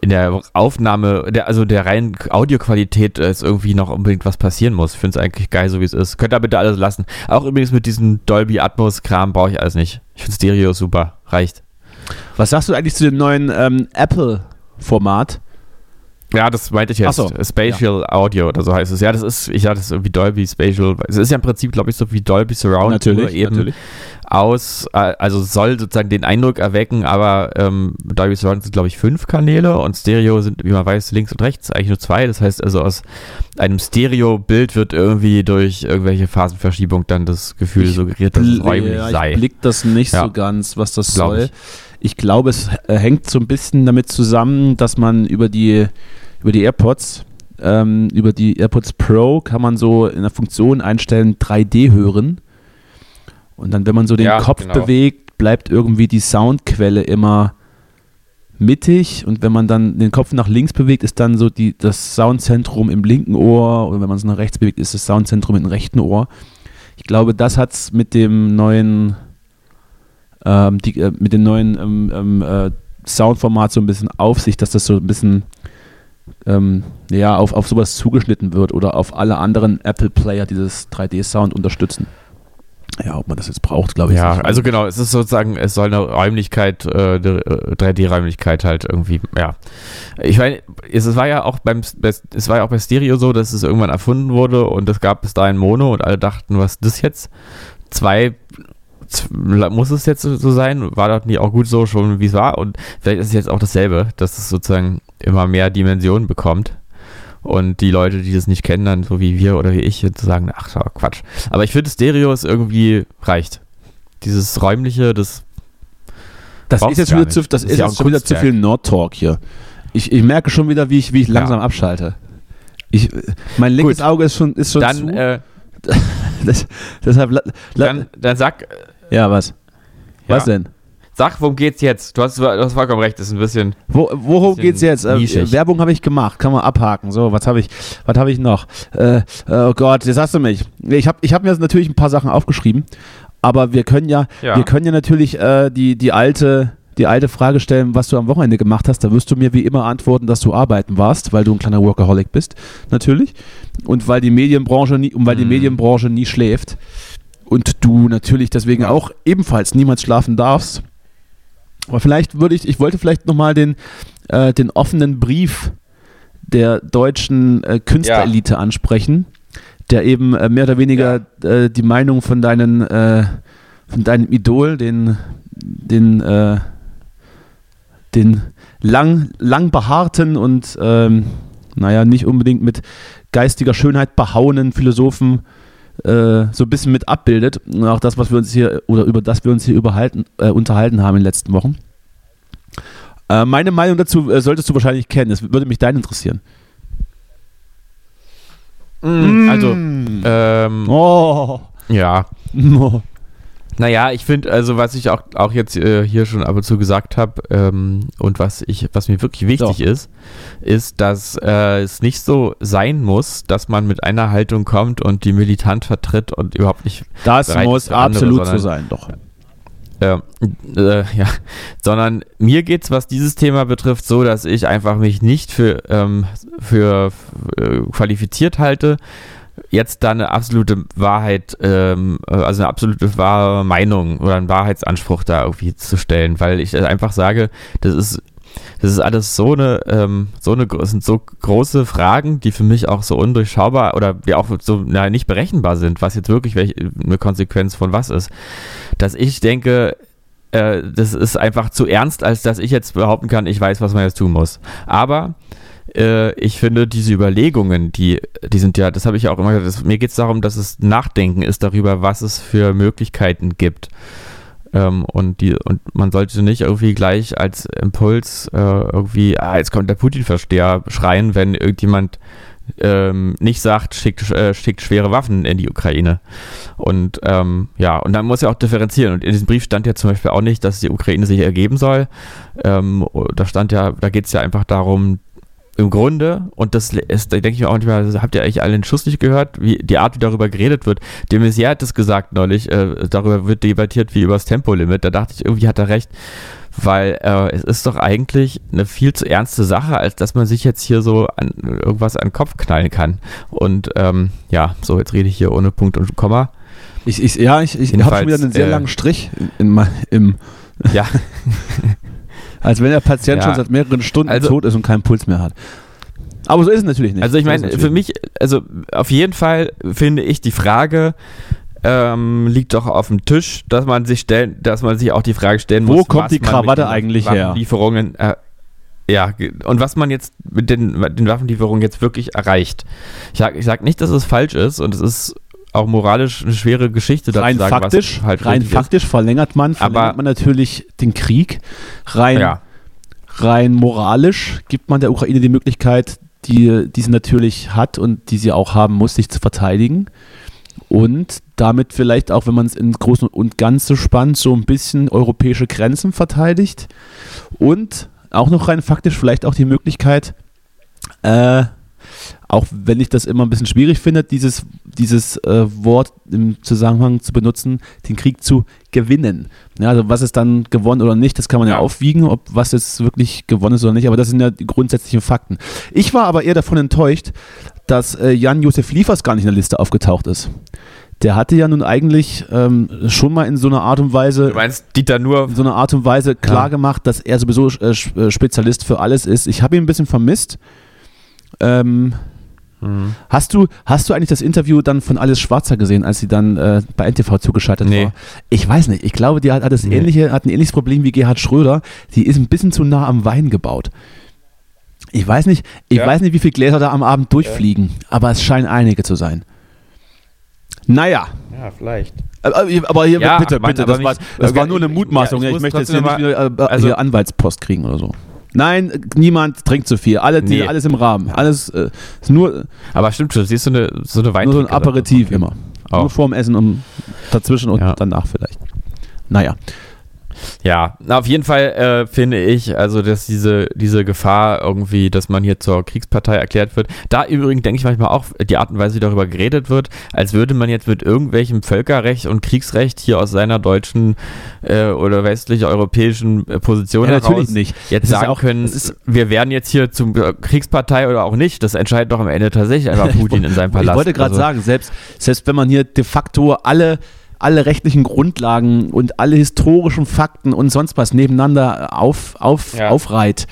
in der Aufnahme, der, also der reinen Audioqualität äh, ist irgendwie noch unbedingt was passieren muss. Ich finde es eigentlich geil, so wie es ist. Könnt ihr bitte alles lassen. Auch übrigens mit diesem Dolby Atmos Kram brauche ich alles nicht. Ich finde Stereo super. Reicht. Was sagst du eigentlich zu dem neuen ähm, Apple-Format? Ja, das meinte ich jetzt. So, Spatial Audio oder so heißt es. Ja, das ist, ich hatte es irgendwie Dolby Spatial. Es ist ja im Prinzip, glaube ich, so wie Dolby Surround. nur eben aus, äh, also soll sozusagen den Eindruck erwecken, aber ähm, Dolby Surround sind, glaube ich, fünf Kanäle und Stereo sind, wie man weiß, links und rechts eigentlich nur zwei. Das heißt also, aus einem Stereo-Bild wird irgendwie durch irgendwelche Phasenverschiebung dann das Gefühl Ich suggeriert, dass es räumlich ja, sei. Ich blick das nicht Ja. so ganz, was das Glaub soll. ich. Ich, glaube, es äh, hängt so ein bisschen damit zusammen, dass man über die, über die AirPods, ähm, über die AirPods Pro kann man so in der Funktion einstellen 3D hören. Und dann, wenn man so den Ja, Kopf genau. bewegt, bleibt irgendwie die Soundquelle immer mittig und wenn man dann den Kopf nach links bewegt, ist dann so die, das Soundzentrum im linken Ohr oder wenn man es nach rechts bewegt, ist das Soundzentrum im rechten Ohr. Ich glaube, das hat es mit dem neuen ähm, die, äh, mit dem neuen ähm, ähm, äh, Soundformat so ein bisschen auf sich, dass das so ein bisschen ähm, ja, auf, auf sowas zugeschnitten wird oder auf alle anderen Apple-Player dieses 3D-Sound unterstützen. Ja, ob man das jetzt braucht, glaube ich. Ja, nicht. also genau, es ist sozusagen, es soll eine Räumlichkeit, äh, eine, äh, 3D-Räumlichkeit halt irgendwie, ja. Ich meine, es, war ja auch beim, es war ja auch bei Stereo so, dass es irgendwann erfunden wurde und es gab bis dahin Mono und alle dachten, was ist das jetzt? Zwei, muss es jetzt so sein? War das nicht auch gut so schon, wie es war? Und vielleicht ist es jetzt auch dasselbe, dass es sozusagen immer mehr Dimensionen bekommt. Und die Leute, die das nicht kennen, dann so wie wir oder wie ich, sagen, ach, Quatsch. Aber ich finde, Stereo ist irgendwie reicht. Dieses räumliche, das das ist jetzt wieder, zu, das Das ist ist ja jetzt schon wieder zu viel Nord-Talk hier. Ich, ich merke schon wieder, wie ich, wie ich langsam abschalte. Ich, mein linkes Gut. Auge ist schon, ist schon dann, zu. äh, das, deshalb. Dann, dann sag. ja, was? Ja. Was denn? Sag, worum geht's jetzt? Du hast, du hast vollkommen recht, das ist ein bisschen. Wo, worum Bisschen geht's jetzt? Äh, nischig. Werbung habe ich gemacht, kann man abhaken. So, was habe ich, was habe ich noch? Äh, oh Gott, jetzt hast du mich. Ich habe ich hab mir natürlich ein paar Sachen aufgeschrieben, aber wir können ja, Ja. wir können ja natürlich äh, die, die alte die alte Frage stellen, was du am Wochenende gemacht hast, da wirst du mir wie immer antworten, dass du arbeiten warst, weil du ein kleiner Workaholic bist, natürlich. Und weil die Medienbranche nie, und weil die Mhm. Medienbranche nie schläft. Und du natürlich deswegen auch ebenfalls niemals schlafen darfst. Aber vielleicht würde ich, ich wollte vielleicht nochmal den, äh, den offenen Brief der deutschen äh, Künstlerelite ansprechen, der eben äh, mehr oder weniger äh, die Meinung von deinen, äh, von deinem Idol, den, den, äh, den lang, lang behaarten und ähm, naja, nicht unbedingt mit geistiger Schönheit behauenen Philosophen äh, so ein bisschen mit abbildet. Und auch das, was wir uns hier oder über das wir uns hier überhalten, äh, unterhalten haben in den letzten Wochen. Äh, meine Meinung dazu äh, solltest du wahrscheinlich kennen. Es würde mich dein interessieren. Also, ähm, Oh. ja. oh. Naja, ich finde, also was ich auch, auch jetzt äh, hier schon ab und zu gesagt habe ähm, und was ich, was mir wirklich wichtig So. ist, ist, dass äh, es nicht so sein muss, dass man mit einer Haltung kommt und die militant vertritt und überhaupt nicht Das muss für andere, absolut so sein, doch. äh, äh, ja, sondern mir geht's, was dieses Thema betrifft, so, dass ich einfach mich nicht für, ähm, für äh, qualifiziert halte, jetzt da eine absolute Wahrheit, ähm, äh, also eine absolute wahre Meinung oder einen Wahrheitsanspruch da irgendwie zu stellen, weil ich einfach sage, das ist das ist alles so eine, ähm, so eine, sind so große Fragen, die für mich auch so undurchschaubar oder die auch so na, nicht berechenbar sind, was jetzt wirklich welche, eine Konsequenz von was ist, dass ich denke, äh, das ist einfach zu ernst, als dass ich jetzt behaupten kann, ich weiß, was man jetzt tun muss. Aber äh, ich finde, diese Überlegungen, die, die sind ja, das habe ich ja auch immer gesagt, das, mir geht es darum, dass es Nachdenken ist darüber, was es für Möglichkeiten gibt. Ähm, und, die, und man sollte nicht irgendwie gleich als Impuls äh, irgendwie, ah, jetzt kommt der Putin-Versteher schreien, wenn irgendjemand ähm, nicht sagt, schickt, äh, schickt schwere Waffen in die Ukraine. Und ähm, ja, und dann muss ja auch differenzieren. Und in diesem Brief stand ja zum Beispiel auch nicht, dass die Ukraine sich ergeben soll. Ähm, da stand ja, da geht es ja einfach darum, im Grunde, und das ist, da denke ich mir auch manchmal, also habt ihr eigentlich alle den Schuss nicht gehört, wie die Art, wie darüber geredet wird. De Maizière hat es gesagt neulich, äh, darüber wird debattiert wie über das Tempolimit. Da dachte ich, irgendwie hat er recht, weil äh, es ist doch eigentlich eine viel zu ernste Sache, als dass man sich jetzt hier so an irgendwas an den Kopf knallen kann. Und ähm, ja, so, jetzt rede ich hier ohne Punkt und Komma. Ich, ich, ja, ich, ich habe schon wieder einen sehr äh, langen Strich in, in, im, Ja, als wenn der Patient Ja. schon seit mehreren Stunden Also- tot ist und keinen Puls mehr hat. Aber so ist es natürlich nicht. Also ich So meine, es für mich, also auf jeden Fall finde ich die Frage ähm, liegt doch auf dem Tisch, dass man sich stellen, dass man sich auch die Frage stellen Wo muss, kommt was die Krawatte eigentlich her? Waffenlieferungen, äh, ja, und was man jetzt mit den, den Waffenlieferungen jetzt wirklich erreicht. Ich sag, ich sag nicht, dass es falsch ist und es ist auch moralisch eine schwere Geschichte dazu rein sagen, faktisch, halt rein faktisch verlängert man, verlängert Aber- man natürlich den Krieg. Rein, ist. Ja, rein moralisch gibt man der Ukraine die Möglichkeit, die, die sie natürlich hat und die sie auch haben muss, sich zu verteidigen. Und damit vielleicht auch, wenn man es in Großen und Ganzen spannt, so ein bisschen europäische Grenzen verteidigt. Und auch noch rein faktisch vielleicht auch die Möglichkeit, äh, auch wenn ich das immer ein bisschen schwierig finde, dieses, dieses äh, Wort im Zusammenhang zu benutzen, den Krieg zu gewinnen. Ja, also was ist dann gewonnen oder nicht, das kann man ja, Ja. aufwiegen, ob was jetzt wirklich gewonnen ist oder nicht, aber das sind ja die grundsätzlichen Fakten. Ich war aber eher davon enttäuscht, dass äh, Jan-Josef Liefers gar nicht in der Liste aufgetaucht ist. Der hatte ja nun eigentlich ähm, schon mal in so einer Art und Weise du meinst Dieter nur in so einer Art und Weise klar gemacht, dass er sowieso äh, äh, Spezialist für alles ist. Ich habe ihn ein bisschen vermisst. Ähm, Mhm. Hast du, hast du eigentlich das Interview dann von Alice Schwarzer gesehen, als sie dann äh, bei NTV zugeschaltet Nee. war? Ich weiß nicht. Ich glaube, die hat, hat, das Nee. ähnliche, hat ein ähnliches Problem wie Gerhard Schröder. Die ist ein bisschen zu nah am Wein gebaut. Ich weiß nicht, ich Ja. weiß nicht, wie viele Gläser da am Abend durchfliegen, aber es scheinen einige zu sein. Naja, Ja, vielleicht. aber, aber hier, Ja, bitte, Mann, bitte, das, war, das war nur eine Mutmaßung. ja, Ja, ich ich, möchte jetzt hier nicht wieder äh, also- hier Anwaltspost kriegen oder so. Nein, niemand trinkt zu viel. Alle, die, Nee. alles im Rahmen. Alles äh, nur, Aber stimmt schon, siehst du eine, so eine nur so ein. Aperitif immer. Auch. Nur vorm Essen und dazwischen und Ja. danach vielleicht. Naja. Ja, auf jeden Fall äh, finde ich, also dass diese, diese Gefahr irgendwie, dass man hier zur Kriegspartei erklärt wird. Da übrigens denke ich manchmal auch die Art und Weise, wie darüber geredet wird, als würde man jetzt mit irgendwelchem Völkerrecht und Kriegsrecht hier aus seiner deutschen äh, oder westlich-europäischen äh, Position Ja, natürlich heraus nicht. jetzt sagen auch- können, ist- wir werden jetzt hier zum äh, Kriegspartei oder auch nicht. Das entscheidet doch am Ende tatsächlich einfach Putin in seinem Palast. Ich wollte gerade Also- sagen, selbst, selbst wenn man hier de facto alle, alle rechtlichen Grundlagen und alle historischen Fakten und sonst was nebeneinander auf, auf, Ja. aufreiht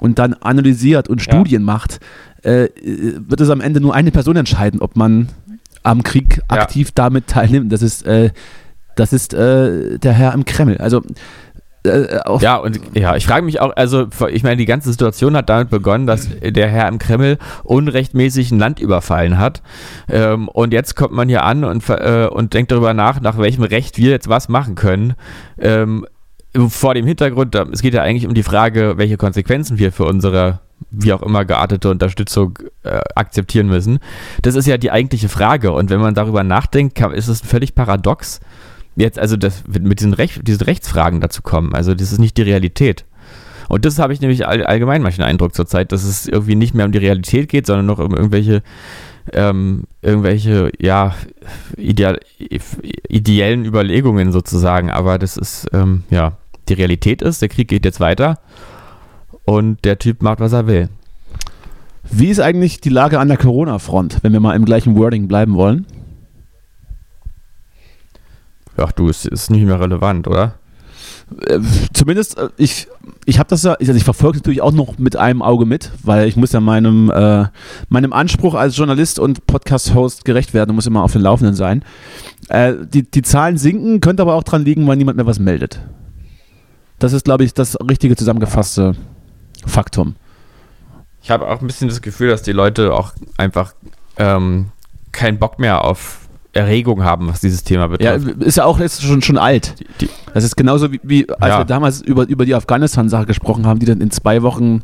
und dann analysiert und Ja. Studien macht, äh, wird es am Ende nur eine Person entscheiden, ob man am Krieg Ja. aktiv damit teilnimmt. Das ist, äh, das ist äh, der Herr im Kreml. Also äh, Ja, und ja, ich frage mich auch, also ich meine, die ganze Situation hat damit begonnen, dass der Herr im Kreml unrechtmäßig ein Land überfallen hat. Ähm, und jetzt kommt man hier an und, äh, und denkt darüber nach, nach welchem Recht wir jetzt was machen können. Ähm, vor dem Hintergrund, es geht ja eigentlich um die Frage, welche Konsequenzen wir für unsere wie auch immer geartete Unterstützung äh, akzeptieren müssen. Das ist ja die eigentliche Frage. Und wenn man darüber nachdenkt, kann, ist es völlig paradox, jetzt also das, mit diesen, Recht, diesen Rechtsfragen dazu kommen. Also das ist nicht die Realität. Und das habe ich nämlich all, allgemein manchmal den Eindruck zurzeit, dass es irgendwie nicht mehr um die Realität geht, sondern noch um irgendwelche, ähm, irgendwelche, ja, ideal, ideellen Überlegungen sozusagen. Aber das ist, ähm, ja, die Realität ist, der Krieg geht jetzt weiter und der Typ macht, was er will. Wie ist eigentlich die Lage an der Corona-Front, wenn wir mal im gleichen Wording bleiben wollen? Ach du, es ist nicht mehr relevant, oder? Äh, zumindest, äh, ich, ich habe das ja, also ich verfolge es natürlich auch noch mit einem Auge mit, weil ich muss ja meinem, äh, meinem Anspruch als Journalist und Podcast-Host gerecht werden und muss immer auf den Laufenden sein. Äh, die, die Zahlen sinken, könnte aber auch dran liegen, weil niemand mehr was meldet. Das ist, glaube ich, das richtige zusammengefasste Faktum. Ich habe auch ein bisschen das Gefühl, dass die Leute auch einfach ähm, keinen Bock mehr auf Erregung haben, was dieses Thema Ja, betrifft. ist ja auch jetzt schon, schon alt. die, die, Das ist genauso wie, wie als Ja. wir damals über, über die Afghanistan-Sache gesprochen haben, die dann in zwei Wochen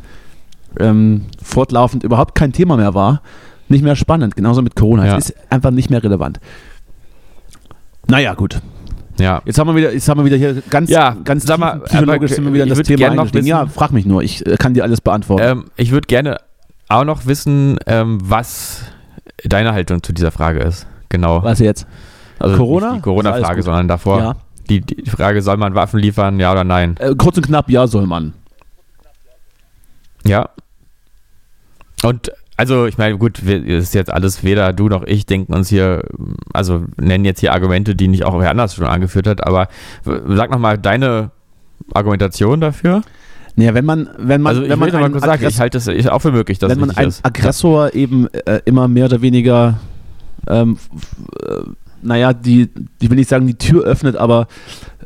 ähm, fortlaufend überhaupt kein Thema mehr war. Nicht mehr spannend, genauso mit Corona. Ja. Es ist einfach nicht mehr relevant. Naja, gut. ja. Jetzt haben wir wieder, jetzt haben wir wieder hier ganz, Ja, ganz sag mal, psychologisch sind wir wieder in ich das Thema eingestiegen. Ja, frag mich nur, ich äh, kann dir alles beantworten. Ähm, ich würde gerne auch noch wissen, ähm, was deine Haltung zu dieser Frage ist. Genau. Was jetzt? Also Corona? Nicht die Ist Corona-Frage, sondern davor. Ja. Die, die Frage, soll man Waffen liefern, ja oder nein? Äh, kurz und knapp, ja, soll man. Ja. Und also, ich meine, gut, wir, es ist jetzt alles, weder du noch ich denken uns hier, also nennen jetzt hier Argumente, die nicht auch wer anders schon angeführt hat, aber sag nochmal deine Argumentation dafür. Naja, wenn man, wenn man, also, ich wenn man mal kurz sagen, ich halte es auch für möglich, dass wenn man einen ist. Aggressor eben äh, immer mehr oder weniger, ähm, äh, naja, die, ich will nicht sagen, die Tür öffnet, aber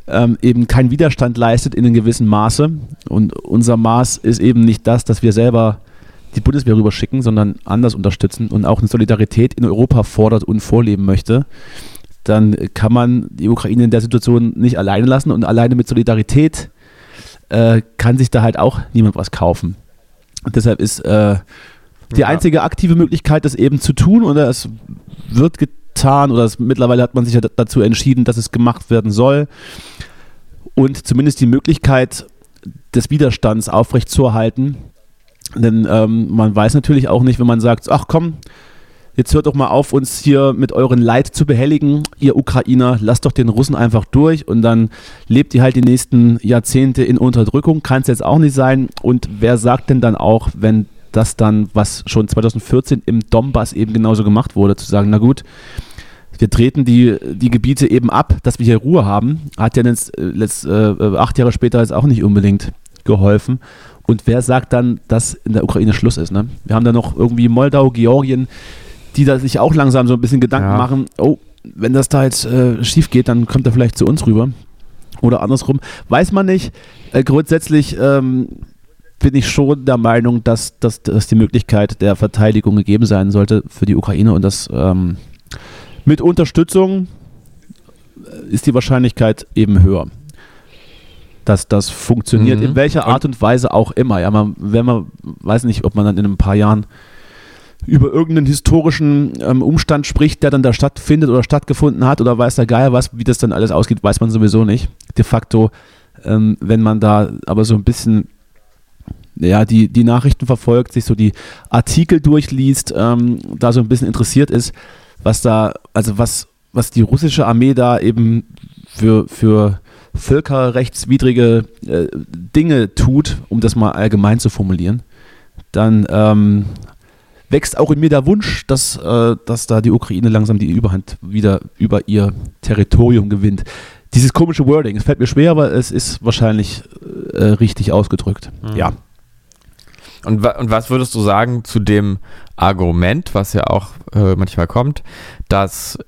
ähm, eben keinen Widerstand leistet in einem gewissen Maße. Und unser Maß ist eben nicht das, dass wir selber die Bundeswehr rüberschicken, sondern anders unterstützen und auch eine Solidarität in Europa fordert und vorleben möchte. Dann kann man die Ukraine in der Situation nicht alleine lassen und alleine mit Solidarität äh, kann sich da halt auch niemand was kaufen. Und deshalb ist äh, die Ja. einzige aktive Möglichkeit, das eben zu tun, oder es wird getan, oder es, mittlerweile hat man sich ja dazu entschieden, dass es gemacht werden soll. Und zumindest die Möglichkeit des Widerstands aufrechtzuerhalten. Denn ähm, man weiß natürlich auch nicht, wenn man sagt, ach komm, jetzt hört doch mal auf, uns hier mit euren Leid zu behelligen, ihr Ukrainer, lasst doch den Russen einfach durch und dann lebt ihr halt die nächsten Jahrzehnte in Unterdrückung, kann es jetzt auch nicht sein. Und wer sagt denn dann auch, wenn das dann, was schon 2014 im Donbass eben genauso gemacht wurde, zu sagen, na gut, wir treten die, die Gebiete eben ab, dass wir hier Ruhe haben, hat ja jetzt, äh, letzt, äh, acht Jahre später jetzt auch nicht unbedingt geholfen. Und wer sagt dann, dass in der Ukraine Schluss ist? Ne? Wir haben da noch irgendwie Moldau, Georgien, die da sich auch langsam so ein bisschen Gedanken Ja. machen, oh, wenn das da jetzt äh, schief geht, dann kommt er vielleicht zu uns rüber. Oder andersrum. Weiß man nicht. Äh, grundsätzlich ähm, bin ich schon der Meinung, dass, dass, dass die Möglichkeit der Verteidigung gegeben sein sollte für die Ukraine und das ähm, mit Unterstützung äh, ist die Wahrscheinlichkeit eben höher, dass das funktioniert, Mhm. in welcher Art und Weise auch immer. Ja, man, wenn man weiß nicht, ob man dann in ein paar Jahren über irgendeinen historischen ähm, Umstand spricht, der dann da stattfindet oder stattgefunden hat oder weiß der Geier was, wie das dann alles ausgeht, weiß man sowieso nicht. De facto, ähm, wenn man da aber so ein bisschen ja, die, die Nachrichten verfolgt, sich so die Artikel durchliest, ähm, da so ein bisschen interessiert ist, was da, also was, was die russische Armee da eben für, für völkerrechtswidrige äh, Dinge tut, um das mal allgemein zu formulieren, dann ähm, wächst auch in mir der Wunsch, dass, äh, dass da die Ukraine langsam die Überhand wieder über ihr Territorium gewinnt. Dieses komische Wording, es fällt mir schwer, aber es ist wahrscheinlich äh, richtig ausgedrückt. Mhm. Ja. Und, und was würdest du sagen zu dem Argument, was ja auch äh, manchmal kommt, dass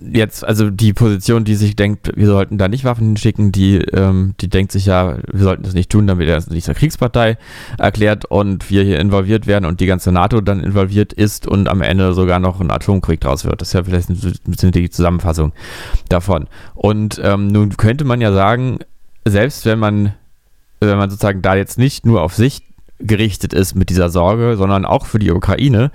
jetzt, also die Position, die sich denkt, wir sollten da nicht Waffen hinschicken, die, ähm, die denkt sich ja, wir sollten das nicht tun, damit er nicht zur Kriegspartei erklärt und wir hier involviert werden und die ganze NATO dann involviert ist und am Ende sogar noch ein Atomkrieg draus wird. Das ist ja vielleicht ein bisschen die Zusammenfassung davon. Und ähm, nun könnte man ja sagen, selbst wenn man, wenn man sozusagen da jetzt nicht nur auf sich gerichtet ist mit dieser Sorge, sondern auch für die Ukraine,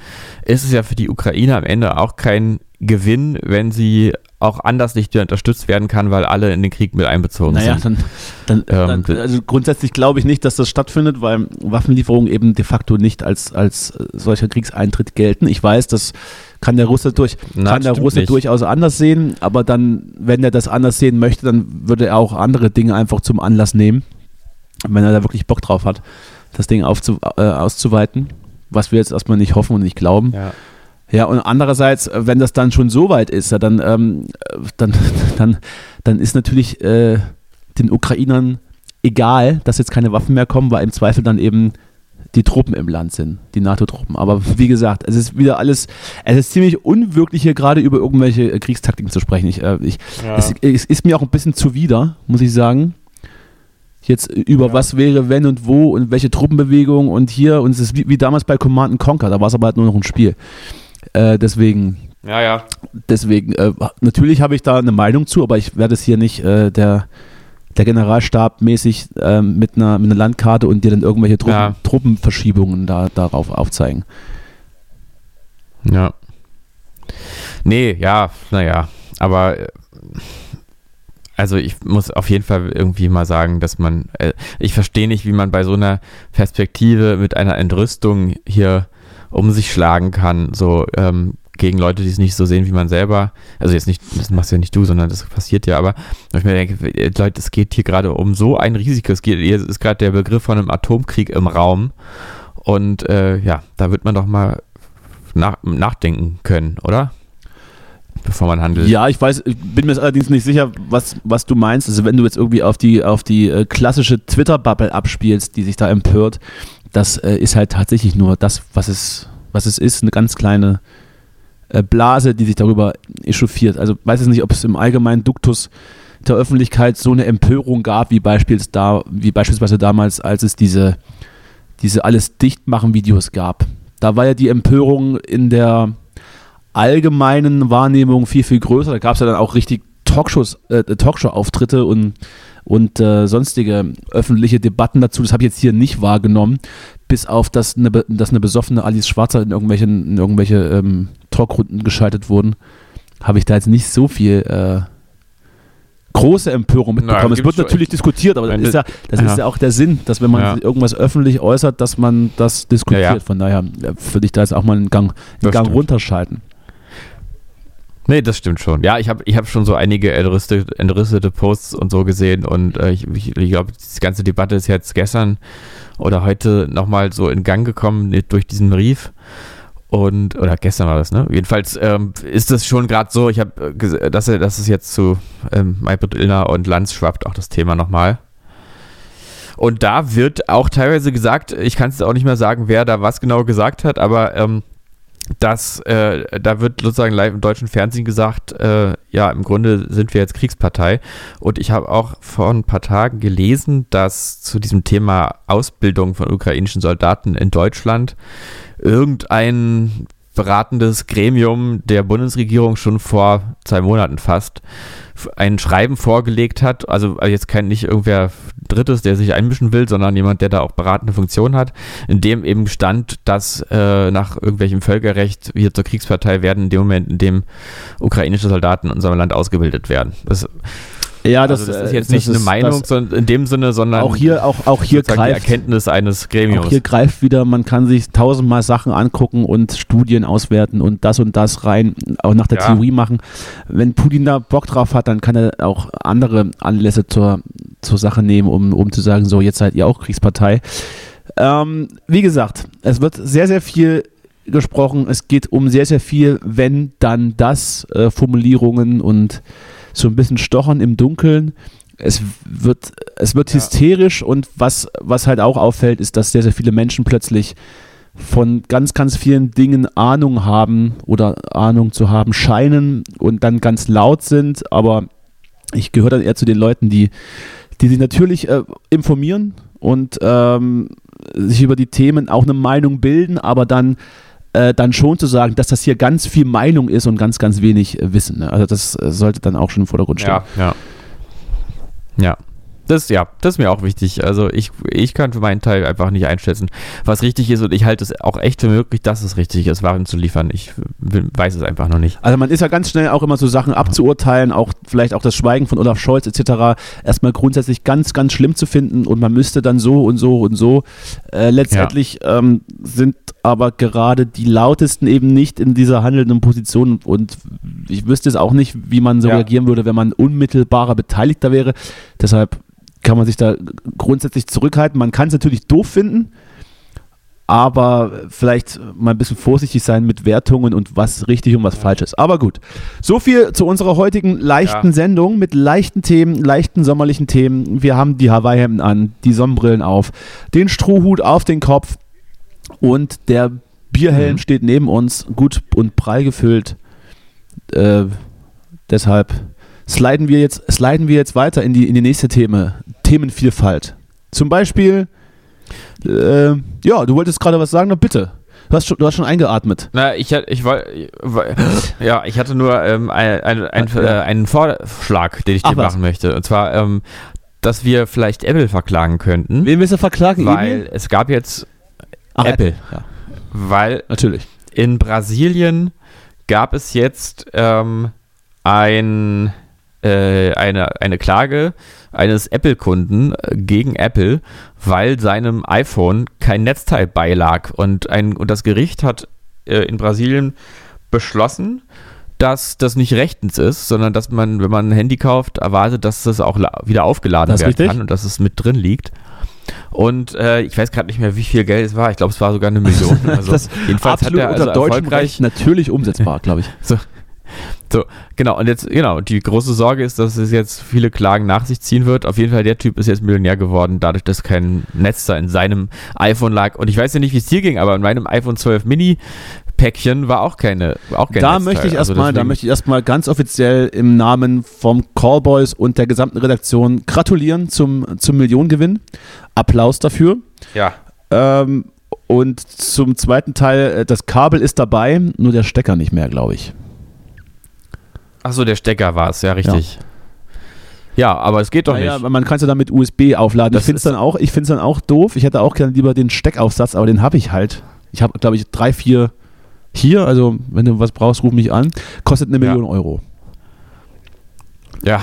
ist es ja für die Ukraine am Ende auch kein Gewinn, wenn sie auch anders nicht mehr unterstützt werden kann, weil alle in den Krieg mit einbezogen naja, sind. Dann, dann, ähm, dann, also grundsätzlich glaube ich nicht, dass das stattfindet, weil Waffenlieferungen eben de facto nicht als, als solcher Kriegseintritt gelten. Ich weiß, das kann der Russe durch, Na, kann der Russe nicht. durchaus anders sehen, aber dann, wenn er das anders sehen möchte, dann würde er auch andere Dinge einfach zum Anlass nehmen, wenn er da wirklich Bock drauf hat das Ding aufzu, äh, auszuweiten, was wir jetzt erstmal nicht hoffen und nicht glauben. Ja. Ja, und andererseits, äh, wenn das dann schon so weit ist, ja, dann, ähm, dann, dann, dann ist natürlich äh, den Ukrainern egal, dass jetzt keine Waffen mehr kommen, weil im Zweifel dann eben die Truppen im Land sind, die NATO-Truppen. Aber wie gesagt, es ist wieder alles, es ist ziemlich unwirklich hier gerade über irgendwelche äh, Kriegstaktiken zu sprechen. Ich, äh, ich, ja. es, es, ist mir auch ein bisschen zuwider, muss ich sagen jetzt über ja. was wäre, wenn und wo und welche Truppenbewegung und hier und es ist wie, wie damals bei Command Conquer, da war es aber halt nur noch ein Spiel. Äh, deswegen. Ja, ja. Deswegen, äh, natürlich habe ich da eine Meinung zu, aber ich werde es hier nicht äh, der, der Generalstab mäßig ähm, mit, einer, mit einer Landkarte und dir dann irgendwelche Truppen, ja. Truppenverschiebungen da, darauf aufzeigen. Ja. Nee, ja, naja. Aber äh, also ich muss auf jeden Fall irgendwie mal sagen, dass man, äh, ich verstehe nicht, wie man bei so einer Perspektive mit einer Entrüstung hier um sich schlagen kann, so ähm, gegen Leute, die es nicht so sehen wie man selber. Also jetzt nicht, das machst ja nicht du, sondern das passiert ja, aber ich mir denke, äh, Leute, es geht hier gerade um so ein Risiko. Es geht, hier ist gerade der Begriff von einem Atomkrieg im Raum. Und äh, ja, da wird man doch mal nach, nachdenken können, oder? Bevor man handelt. Ja, ich weiß, ich bin mir allerdings nicht sicher, was, was du meinst. Also wenn du jetzt irgendwie auf die, auf die äh, klassische Twitter-Bubble abspielst, die sich da empört, das äh, ist halt tatsächlich nur das, was es, was es ist, eine ganz kleine äh, Blase, die sich darüber echauffiert. Also weiß ich nicht, ob es im allgemeinen Duktus der Öffentlichkeit so eine Empörung gab, wie, beispielsweise, da, wie beispielsweise damals, als es diese, diese alles dichtmachen Videos gab. Da war ja die Empörung in der allgemeinen Wahrnehmung viel, viel größer. Da gab es ja dann auch richtig Talkshows, äh, Talkshow-Auftritte und, und äh, sonstige öffentliche Debatten dazu. Das habe ich jetzt hier nicht wahrgenommen, bis auf, dass eine, dass eine besoffene Alice Schwarzer in, irgendwelchen, in irgendwelche ähm, Talkrunden geschaltet wurden. Habe ich da jetzt nicht so viel äh, große Empörung mitbekommen. Na, es wird natürlich diskutiert, aber das, ist ja, das ja. ist ja auch der Sinn, dass wenn man ja. irgendwas öffentlich äußert, dass man das diskutiert. Von daher würde ich da jetzt auch mal einen Gang, einen Gang runterschalten. Nee, das stimmt schon. Ja, ich habe ich hab schon so einige entrüstete, entrüstete Posts und so gesehen und äh, ich, ich, ich glaube, die ganze Debatte ist jetzt gestern oder heute nochmal so in Gang gekommen durch diesen Brief. Und, oder gestern war das, ne? Jedenfalls ähm, ist das schon gerade so, ich habe, äh, dass, dass es jetzt zu ähm, Illner und Lanz schwappt auch das Thema nochmal. Und da wird auch teilweise gesagt, ich kann es auch nicht mehr sagen, wer da was genau gesagt hat, aber ähm, dass äh, da wird sozusagen live im deutschen Fernsehen gesagt, äh, ja, im Grunde sind wir jetzt Kriegspartei. Und ich habe auch vor ein paar Tagen gelesen, dass zu diesem Thema Ausbildung von ukrainischen Soldaten in Deutschland irgendein beratendes Gremium der Bundesregierung schon vor zwei Monaten fast ein Schreiben vorgelegt hat, also jetzt kein nicht irgendwer Drittes, der sich einmischen will, sondern jemand, der da auch beratende Funktion hat, in dem eben stand, dass äh, nach irgendwelchem Völkerrecht wir zur Kriegspartei werden in dem Moment, in dem ukrainische Soldaten in unserem Land ausgebildet werden. Das ja, das, also das ist jetzt nicht eine Meinung in dem Sinne, sondern auch hier, auch, auch hier greift, die Erkenntnis eines Gremiums. Auch hier greift wieder, man kann sich tausendmal Sachen angucken und Studien auswerten und das und das rein, auch nach der ja. Theorie machen. Wenn Putin da Bock drauf hat, dann kann er auch andere Anlässe zur, zur Sache nehmen, um, um zu sagen, so, jetzt seid ihr auch Kriegspartei. Ähm, wie gesagt, es wird sehr, sehr viel gesprochen. Es geht um sehr, sehr viel, wenn dann das, äh, Formulierungen und so ein bisschen stochern im Dunkeln. Es wird, es wird ja. hysterisch und was, was halt auch auffällt, ist, dass sehr, sehr viele Menschen plötzlich von ganz, ganz vielen Dingen Ahnung haben oder Ahnung zu haben scheinen und dann ganz laut sind, aber ich gehöre dann eher zu den Leuten, die, die sich natürlich äh, informieren und ähm, sich über die Themen auch eine Meinung bilden, aber dann äh, dann schon zu sagen, dass das hier ganz viel Meinung ist und ganz, ganz wenig äh, Wissen. Ne? Also das äh, sollte dann auch schon im Vordergrund stehen. Ja, ja. Ja, das, ja, das ist mir auch wichtig. Also ich, ich kann für meinen Teil einfach nicht einschätzen, was richtig ist und ich halte es auch echt für möglich, dass es richtig ist, Waren zu liefern. Ich weiß es einfach noch nicht. Also man ist ja ganz schnell auch immer so Sachen abzuurteilen, auch vielleicht auch das Schweigen von Olaf Scholz etc. erstmal grundsätzlich ganz, ganz schlimm zu finden und man müsste dann so und so und so. Äh, letztendlich ja. ähm, sind aber gerade die lautesten eben nicht in dieser handelnden Position und ich wüsste es auch nicht, wie man so ja. reagieren würde, wenn man unmittelbarer Beteiligter wäre. Deshalb kann man sich da grundsätzlich zurückhalten. Man kann es natürlich doof finden, aber vielleicht mal ein bisschen vorsichtig sein mit Wertungen und was richtig und was falsch ist. Aber gut, so viel zu unserer heutigen leichten ja. Sendung mit leichten Themen, leichten sommerlichen Themen. Wir haben die Hawaii-Hemden an, die Sonnenbrillen auf, den Strohhut auf den Kopf und der Bierhelm mhm. steht neben uns, gut und prall gefüllt. Äh, deshalb sliden wir jetzt, sliden wir jetzt weiter in die, in die nächste Thema, Themenvielfalt. Zum Beispiel, äh, ja, du wolltest gerade was sagen, na bitte. Du hast schon, du hast schon eingeatmet. Na, ich, ich wollte, ja, ich hatte nur ähm, ein, ein, ein, äh, einen Vorschlag, den ich Ach, dir machen möchte. Und zwar, ähm, dass wir vielleicht Apple verklagen könnten. Wen willst du verklagen? Weil Emil? es gab jetzt Ach, Apple. Ja. Weil natürlich in Brasilien gab es jetzt ähm, ein eine, eine Klage eines Apple-Kunden äh, gegen Apple, weil seinem iPhone kein Netzteil beilag. Und, ein, und das Gericht hat äh, in Brasilien beschlossen, dass das nicht rechtens ist, sondern dass man, wenn man ein Handy kauft, erwartet, dass das auch wieder aufgeladen das werden richtig? kann und dass es mit drin liegt. Und äh, ich weiß gerade nicht mehr, wie viel Geld es war. Ich glaube, es war sogar eine Million. Also jedenfalls hat er also erfolgreich natürlich umsetzbar, glaube ich. So, so, genau, und jetzt, genau, die große Sorge ist, dass es jetzt viele Klagen nach sich ziehen wird. Auf jeden Fall, der Typ ist jetzt Millionär geworden, dadurch, dass kein Netz da in seinem iPhone lag. Und ich weiß ja nicht, wie es dir ging, aber in meinem iPhone 12 Mini Päckchen war auch keine auch kein Da Netzteil. möchte ich also erstmal, also da möchte ich erstmal ganz offiziell im Namen vom Callboys und der gesamten Redaktion gratulieren zum, zum Millionengewinn. Applaus dafür. Ja. Ähm, und zum zweiten Teil, äh, das Kabel ist dabei, nur der Stecker nicht mehr, glaube ich. Achso, der Stecker war es, ja, richtig. Ja. ja. aber es geht doch naja, nicht. Man kann es ja dann mit USB aufladen. Das ich finde es dann, auch, dann auch doof. Ich hätte auch gerne lieber den Steckaufsatz, aber den habe ich halt. Ich habe, glaube ich, drei, vier hier. Also, wenn du was brauchst, ruf mich an. Kostet eine Million ja. Euro. Ja,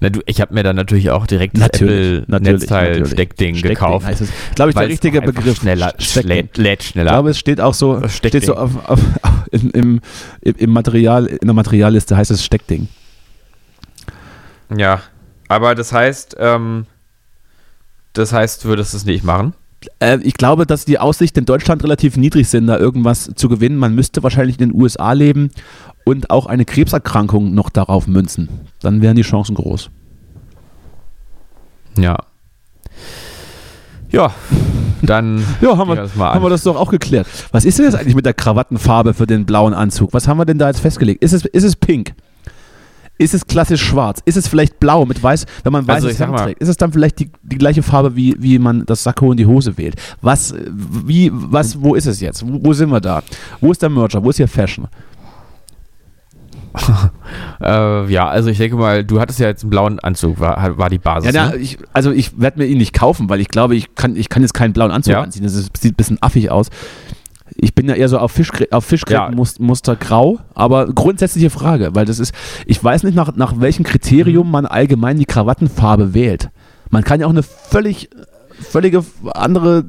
na, du, ich habe mir dann natürlich auch direkt das Apple-Netzteil-Steckding gekauft. Heißt es. Glaube ich, der richtige Begriff. Schneller, lädt, schneller. Ich glaube, es steht auch so, steht so auf, auf, in, im, im Material, in der Materialliste heißt es Steckding. Ja, aber das heißt, ähm, das heißt, würdest du es nicht machen? Äh, ich glaube, dass die Aussichten in Deutschland relativ niedrig sind, da irgendwas zu gewinnen. Man müsste wahrscheinlich in den USA leben und auch eine Krebserkrankung noch darauf münzen. Dann wären die Chancen groß. Ja. Ja, dann ja, haben, wir, das haben wir das doch auch geklärt. Was ist denn jetzt eigentlich mit der Krawattenfarbe für den blauen Anzug? Was haben wir denn da jetzt festgelegt? Ist es, ist es pink? Ist es klassisch schwarz? Ist es vielleicht blau mit weiß, wenn man Also weißes Hemd mal- trägt? Ist es dann vielleicht die, die gleiche Farbe, wie, wie man das Sakko und die Hose wählt? Was, wie, was, wo ist es jetzt? Wo, wo sind wir da? Wo ist der Merger? Wo ist hier Fashion? Äh, ja, also ich denke mal, du hattest ja jetzt einen blauen Anzug, war, war die Basis. Ja, na, ne? ich, also ich werde mir ihn nicht kaufen, weil ich glaube, ich kann, ich kann jetzt keinen blauen Anzug Ja. anziehen. Das ist, sieht ein bisschen affig aus. Ich bin ja eher so auf, Fischgräten, auf Ja. Fischgrätenmuster grau, aber grundsätzliche Frage, weil das ist, ich weiß nicht, nach, nach welchem Kriterium Mhm. man allgemein die Krawattenfarbe wählt. Man kann ja auch eine völlig, völlige andere,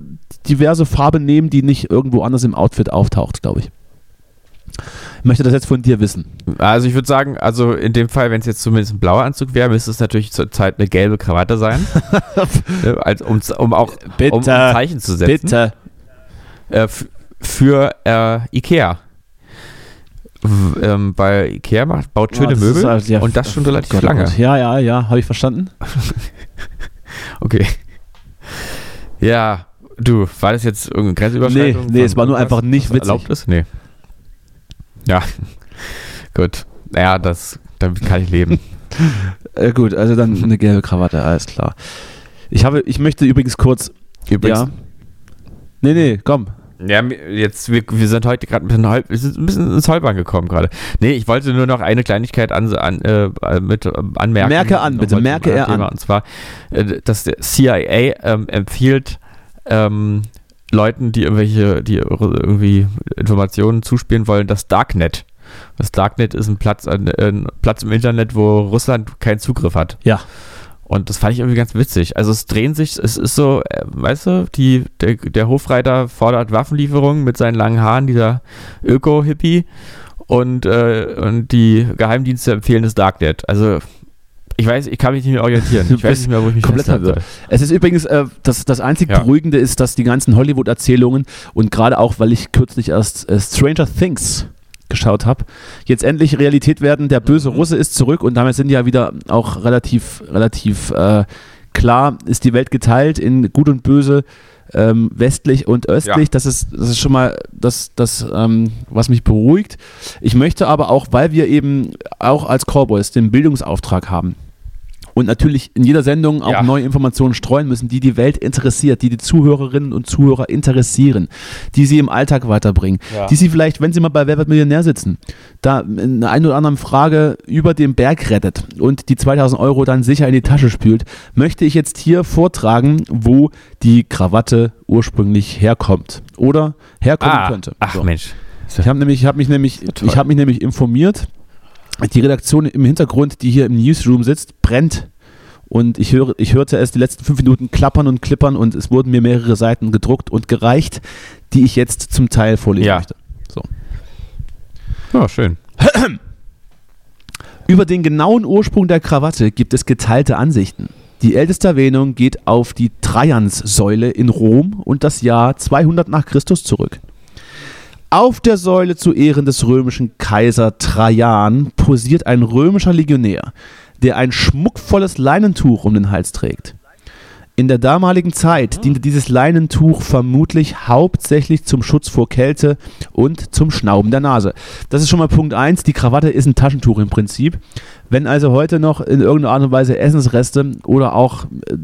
diverse Farbe nehmen, die nicht irgendwo anders im Outfit auftaucht, glaube ich. Möchte das jetzt von dir wissen. Also ich würde sagen, also in dem Fall, wenn es jetzt zumindest ein blauer Anzug wäre, müsste es natürlich zurzeit eine gelbe Krawatte sein. Ne, als, um, um auch Bitte. um ein Zeichen zu setzen. Bitte. Äh, für äh, Ikea. Ähm, weil Ikea macht, baut schöne das Möbel halt- ja, und das schon oh relativ Gott, oh lange. Ja, ja, ja, habe ich verstanden. Okay. Ja, du, war das jetzt irgendeine Grenzüberschreitung? Nee, nee, es war nur einfach nicht witzig. Erlaubt ist? Nee. Ja, gut. Naja, das, damit kann ich leben. Äh, gut, also dann eine gelbe Krawatte, alles klar. Ich habe, ich möchte übrigens kurz. Übrigens, ja. Nee, nee, komm. Ja, jetzt, wir, wir sind heute gerade ein ein bisschen ins Holpern gekommen gerade. Nee, ich wollte nur noch eine Kleinigkeit an, an, äh, mit, äh, anmerken. Merke an, bitte, merke er Thema. an. Und zwar, äh, dass der CIA ähm, empfiehlt ähm, Leuten, die irgendwelche, die irgendwie Informationen zuspielen wollen, das Darknet. Das Darknet ist ein Platz, ein, ein Platz im Internet, wo Russland keinen Zugriff hat. Ja. Und das fand ich irgendwie ganz witzig. Also es drehen sich, es ist so, äh, weißt du, die, der, der Hofreiter fordert Waffenlieferungen mit seinen langen Haaren, dieser Öko-Hippie. Und, äh, und die Geheimdienste empfehlen das Darknet. Also ich weiß, ich kann mich nicht mehr orientieren. Ich weiß nicht mehr, wo ich mich Komplett verwirrt. Es ist übrigens, äh, das, das einzig Ja. Beruhigende ist, dass die ganzen Hollywood-Erzählungen und gerade auch, weil ich kürzlich erst äh, Stranger Things geschaut habe, jetzt endlich Realität werden. Der böse Mhm. Russe ist zurück und damit sind ja wieder auch relativ, relativ äh, klar, ist die Welt geteilt in gut und böse, ähm, westlich und östlich. Ja. Das, ist, das ist schon mal das, das ähm, was mich beruhigt. Ich möchte aber auch, weil wir eben auch als Cowboys den Bildungsauftrag haben, und natürlich in jeder Sendung auch Ja. neue Informationen streuen müssen, die die Welt interessiert, die die Zuhörerinnen und Zuhörer interessieren, die sie im Alltag weiterbringen, Ja. die sie vielleicht, wenn sie mal bei Wer wird Millionär sitzen, da in einer oder anderen Frage über den Berg rettet und die 2000 Euro dann sicher in die Tasche spült, möchte ich jetzt hier vortragen, wo die Krawatte ursprünglich herkommt oder herkommen Ah, könnte. ach So. Mensch. Ich habe nämlich, ich habe mich nämlich, ich habe mich nämlich informiert. Die Redaktion im Hintergrund, die hier im Newsroom sitzt, brennt. Und ich, höre, ich hörte es die letzten fünf Minuten klappern und klippern und es wurden mir mehrere Seiten gedruckt und gereicht, die ich jetzt zum Teil vorlesen Ja. möchte. So. Ja, schön. Über den genauen Ursprung der Krawatte gibt es geteilte Ansichten. Die älteste Erwähnung geht auf die Trajanssäule in Rom und das Jahr 200 nach Christus zurück. Auf der Säule zu Ehren des römischen Kaiser Trajan posiert ein römischer Legionär, der ein schmuckvolles Leinentuch um den Hals trägt. In der damaligen Zeit diente dieses Leinentuch vermutlich hauptsächlich zum Schutz vor Kälte und zum Schnauben der Nase. Das ist schon mal Punkt 1. Die Krawatte ist ein Taschentuch im Prinzip. Wenn also heute noch in irgendeiner Art und Weise Essensreste oder auch äh,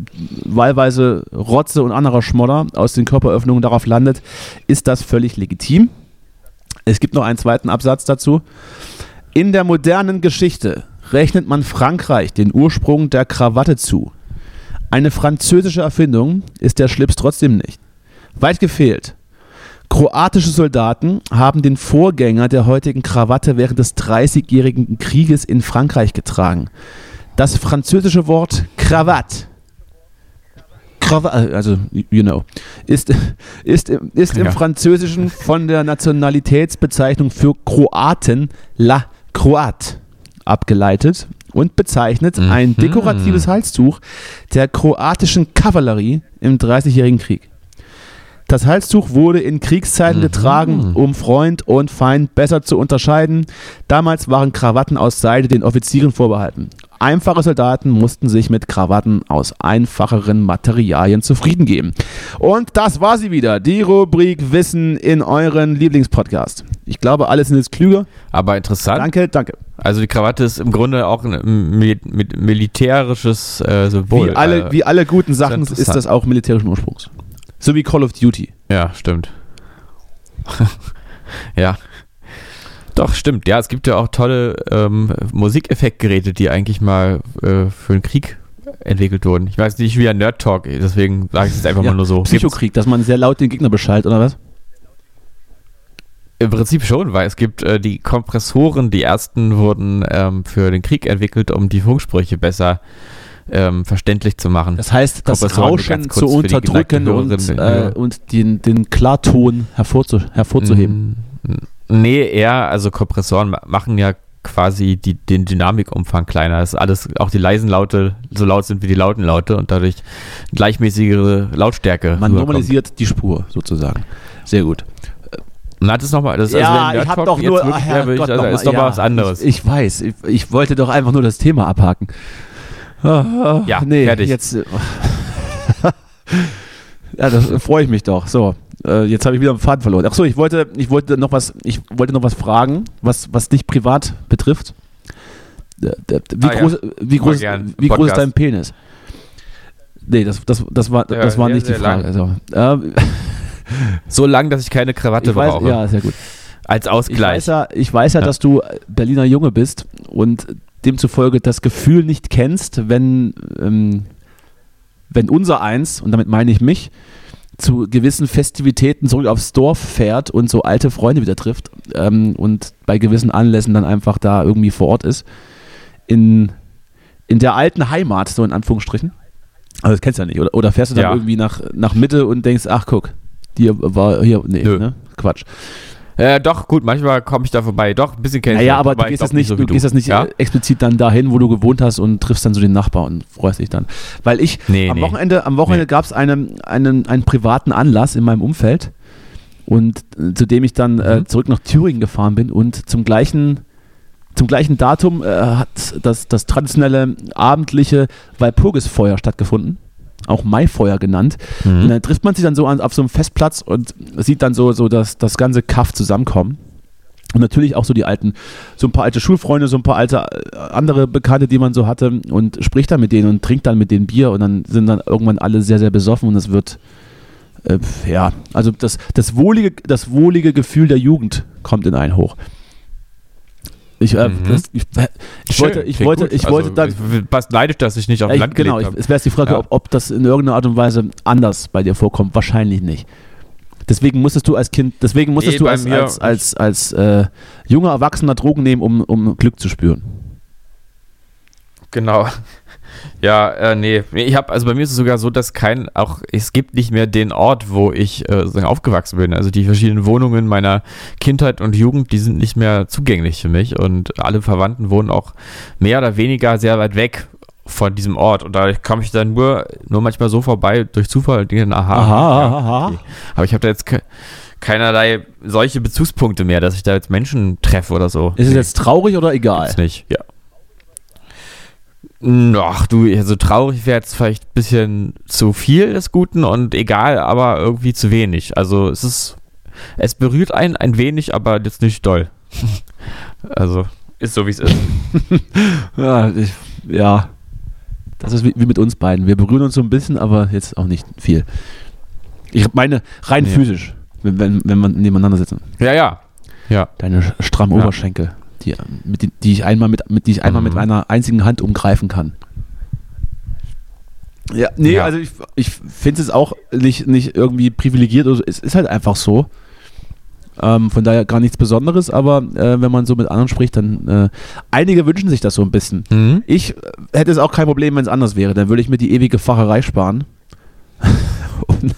wahlweise Rotze und anderer Schmodder aus den Körperöffnungen darauf landet, ist das völlig legitim. Es gibt noch einen zweiten Absatz dazu. In der modernen Geschichte rechnet man Frankreich den Ursprung der Krawatte zu. Eine französische Erfindung ist der Schlips trotzdem nicht. Weit gefehlt. Kroatische Soldaten haben den Vorgänger der heutigen Krawatte während des Dreißigjährigen Krieges in Frankreich getragen. Das französische Wort Krawatte, Krawatte, also you know, ist, ist, im- ist im Ja. Französischen von der Nationalitätsbezeichnung für Kroaten la Croate abgeleitet und bezeichnet ein Mhm. dekoratives Halstuch der kroatischen Kavallerie im Dreißigjährigen Krieg. Das Halstuch wurde in Kriegszeiten getragen, um Freund und Feind besser zu unterscheiden. Damals waren Krawatten aus Seide den Offizieren vorbehalten. Einfache Soldaten mussten sich mit Krawatten aus einfacheren Materialien zufrieden geben. Und das war sie wieder, die Rubrik Wissen in euren Lieblingspodcast. Ich glaube, alle sind jetzt klüger. Aber interessant. Danke, danke. Also die Krawatte ist im Grunde auch ein mil mit militärisches äh, Symbol. Wie alle, äh, wie alle guten Sachen ist das auch militärischen Ursprungs. So wie Call of Duty. Ja, stimmt. ja. Doch, stimmt. Ja, es gibt ja auch tolle ähm, Musikeffektgeräte, die eigentlich mal äh, für den Krieg entwickelt wurden. Ich weiß nicht, wie ein Nerd Talk, deswegen sage ich es jetzt einfach Ja, mal nur so. Psychokrieg, dass man sehr laut den Gegner beschallt, oder was? Im Prinzip schon, weil es gibt äh, die Kompressoren, die ersten wurden ähm, für den Krieg entwickelt, um die Funksprüche besser ähm, verständlich zu machen. Das heißt, das Kompressoren, Rauschen zu die unterdrücken geneigten und, äh, und den, den Klarton hervorzu hervorzuheben. Mm, Nee, eher, also Kompressoren ma- machen ja quasi die, den Dynamikumfang kleiner. Das ist alles, auch die leisen Laute so laut sind wie die lauten Laute und dadurch gleichmäßigere Lautstärke. Man normalisiert die Spur sozusagen. Sehr gut. Na, das ist nochmal, das ja, also ich Talk doch jetzt nur. wirklich will ich, also ist doch mal ja, was anderes. Ich, ich weiß, ich, ich wollte doch einfach nur das Thema abhaken. Ah, Ja, nee, fertig. Jetzt, äh, ja, das freue ich mich doch. So, äh, jetzt habe ich wieder einen Faden verloren. Ach so, ich wollte, ich wollte noch was, ich wollte noch was fragen, was, was dich privat betrifft. Äh, äh, Wie Ah, ja. groß, wie groß, wie groß ist dein Penis? Nee, das, das, das war, Ja, das war sehr, nicht die Frage. Also, äh, So lang, dass ich keine Krawatte ich weiß, brauche. ja, sehr gut. Als Ich Ausgleich. weiß ja, ich weiß ja, Ja. dass du Berliner Junge bist und demzufolge das Gefühl nicht kennst, wenn, ähm, wenn unser Eins, und damit meine ich mich, zu gewissen Festivitäten zurück aufs Dorf fährt und so alte Freunde wieder trifft ähm, und bei gewissen Anlässen dann einfach da irgendwie vor Ort ist. In, in der alten Heimat, so in Anführungsstrichen. Also das kennst du ja nicht. Oder, oder fährst du dann Ja. irgendwie nach, nach Mitte und denkst, ach guck, die war hier, nee, ne? Quatsch. Äh, doch, gut, manchmal komme ich da vorbei. Doch, ein bisschen kenne ich Naja, aber du gehst das nicht, so du wie gehst das nicht ja? äh, explizit dann dahin, wo du gewohnt hast und triffst dann so den Nachbar und freust dich dann. Weil ich Nee, am nee. Wochenende, am Wochenende Nee. gab es einen, einen, einen privaten Anlass in meinem Umfeld und äh, zu dem ich dann äh, Mhm. zurück nach Thüringen gefahren bin und zum gleichen zum gleichen Datum äh, hat das, das traditionelle abendliche Walpurgisfeuer stattgefunden. Auch Maifeuer genannt. Und Mhm. dann trifft man sich dann so an, auf so einem Festplatz und sieht dann so, so das, das ganze Kaff zusammenkommen. Und natürlich auch so die alten, so ein paar alte Schulfreunde, so ein paar alte äh, andere Bekannte, die man so hatte und spricht dann mit denen und trinkt dann mit denen Bier und dann sind dann irgendwann alle sehr, sehr besoffen und es wird, äh, ja, also das, das, wohlige, das wohlige Gefühl der Jugend kommt in einen hoch. Ich, äh, Mhm. das, ich, ich Schön, wollte, ich wollte, gut. ich also, wollte dann, Was neidisch, dass ich nicht auf ich, Land genau, ich, es wäre die Frage, Ja. ob, ob das in irgendeiner Art und Weise anders bei dir vorkommt. Wahrscheinlich nicht. Deswegen musstest du als Kind, deswegen musstest Nee, du als, mir- als, als, als äh, junger Erwachsener Drogen nehmen, um, um Glück zu spüren. Genau. Ja, äh, nee. Ich habe, also bei mir ist es sogar so, dass kein, auch, es gibt nicht mehr den Ort, wo ich äh, sozusagen aufgewachsen bin. Also die verschiedenen Wohnungen meiner Kindheit und Jugend, die sind nicht mehr zugänglich für mich und alle Verwandten wohnen auch mehr oder weniger sehr weit weg von diesem Ort und dadurch komme ich dann nur, nur manchmal so vorbei durch Zufall und denke, aha, ja, aha. okay. aber ich habe da jetzt ke keinerlei solche Bezugspunkte mehr, dass ich da jetzt Menschen treffe oder so. Ist es jetzt traurig oder egal? Gibt's nicht, ja. Ach du, also traurig wäre jetzt vielleicht ein bisschen zu viel des Guten und egal, aber irgendwie zu wenig. Also es ist, es berührt einen ein wenig, aber jetzt nicht doll. also ist so wie es ist. Ja, ich, ja. das ist wie, wie mit uns beiden. Wir berühren uns so ein bisschen, aber jetzt auch nicht viel. Ich meine, rein Nee. physisch, wenn, wenn, wenn man nebeneinander sitzen. Ja, ja. Ja. Deine strammen Ja. Oberschenkel, die, mit, die, ich einmal mit, mit die ich einmal Mhm. mit einer einzigen Hand umgreifen kann. Ja, nee, Ja. also ich, ich finde es auch nicht, nicht irgendwie privilegiert. Oder so. Es ist halt einfach so. Ähm, von daher gar nichts Besonderes, aber äh, wenn man so mit anderen spricht, dann äh, einige wünschen sich das so ein bisschen. Mhm. Ich äh, hätte es auch kein Problem, wenn es anders wäre. Dann würde ich mir die ewige Facherei sparen. Und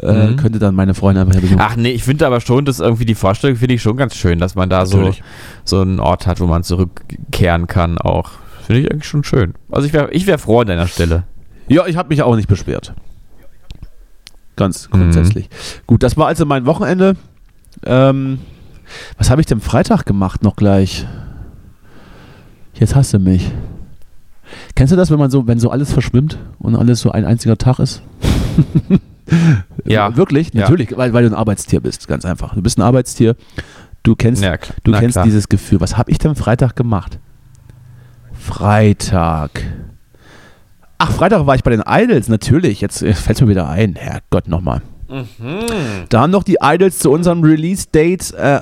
äh, Mhm. könnte dann meine Freunde einfach besuchen. Ach nee, ich finde aber schon, dass irgendwie die Vorstellung finde ich schon ganz schön, dass man da so, Natürlich. so einen Ort hat, wo man zurückkehren kann auch. Finde ich eigentlich schon schön. Also ich wäre ich wär froh an deiner Stelle. Ja, ich habe mich auch nicht beschwert. Ganz Mhm. grundsätzlich. Gut, das war also mein Wochenende. Ähm, was habe ich denn Freitag gemacht noch gleich? Jetzt hast du mich. Kennst du das, wenn man so, wenn so alles verschwimmt und alles so ein einziger Tag ist? Ja. Wirklich? Ja. Natürlich, weil, weil du ein Arbeitstier bist, ganz einfach. Du bist ein Arbeitstier. Du kennst, Ja, du Na kennst klar. dieses Gefühl. Was habe ich denn Freitag gemacht? Freitag. Ach, Freitag war ich bei den Idols, natürlich. Jetzt fällt mir wieder ein. Herrgott, nochmal. Da haben noch die Idols zu unserem Release-Date äh, äh,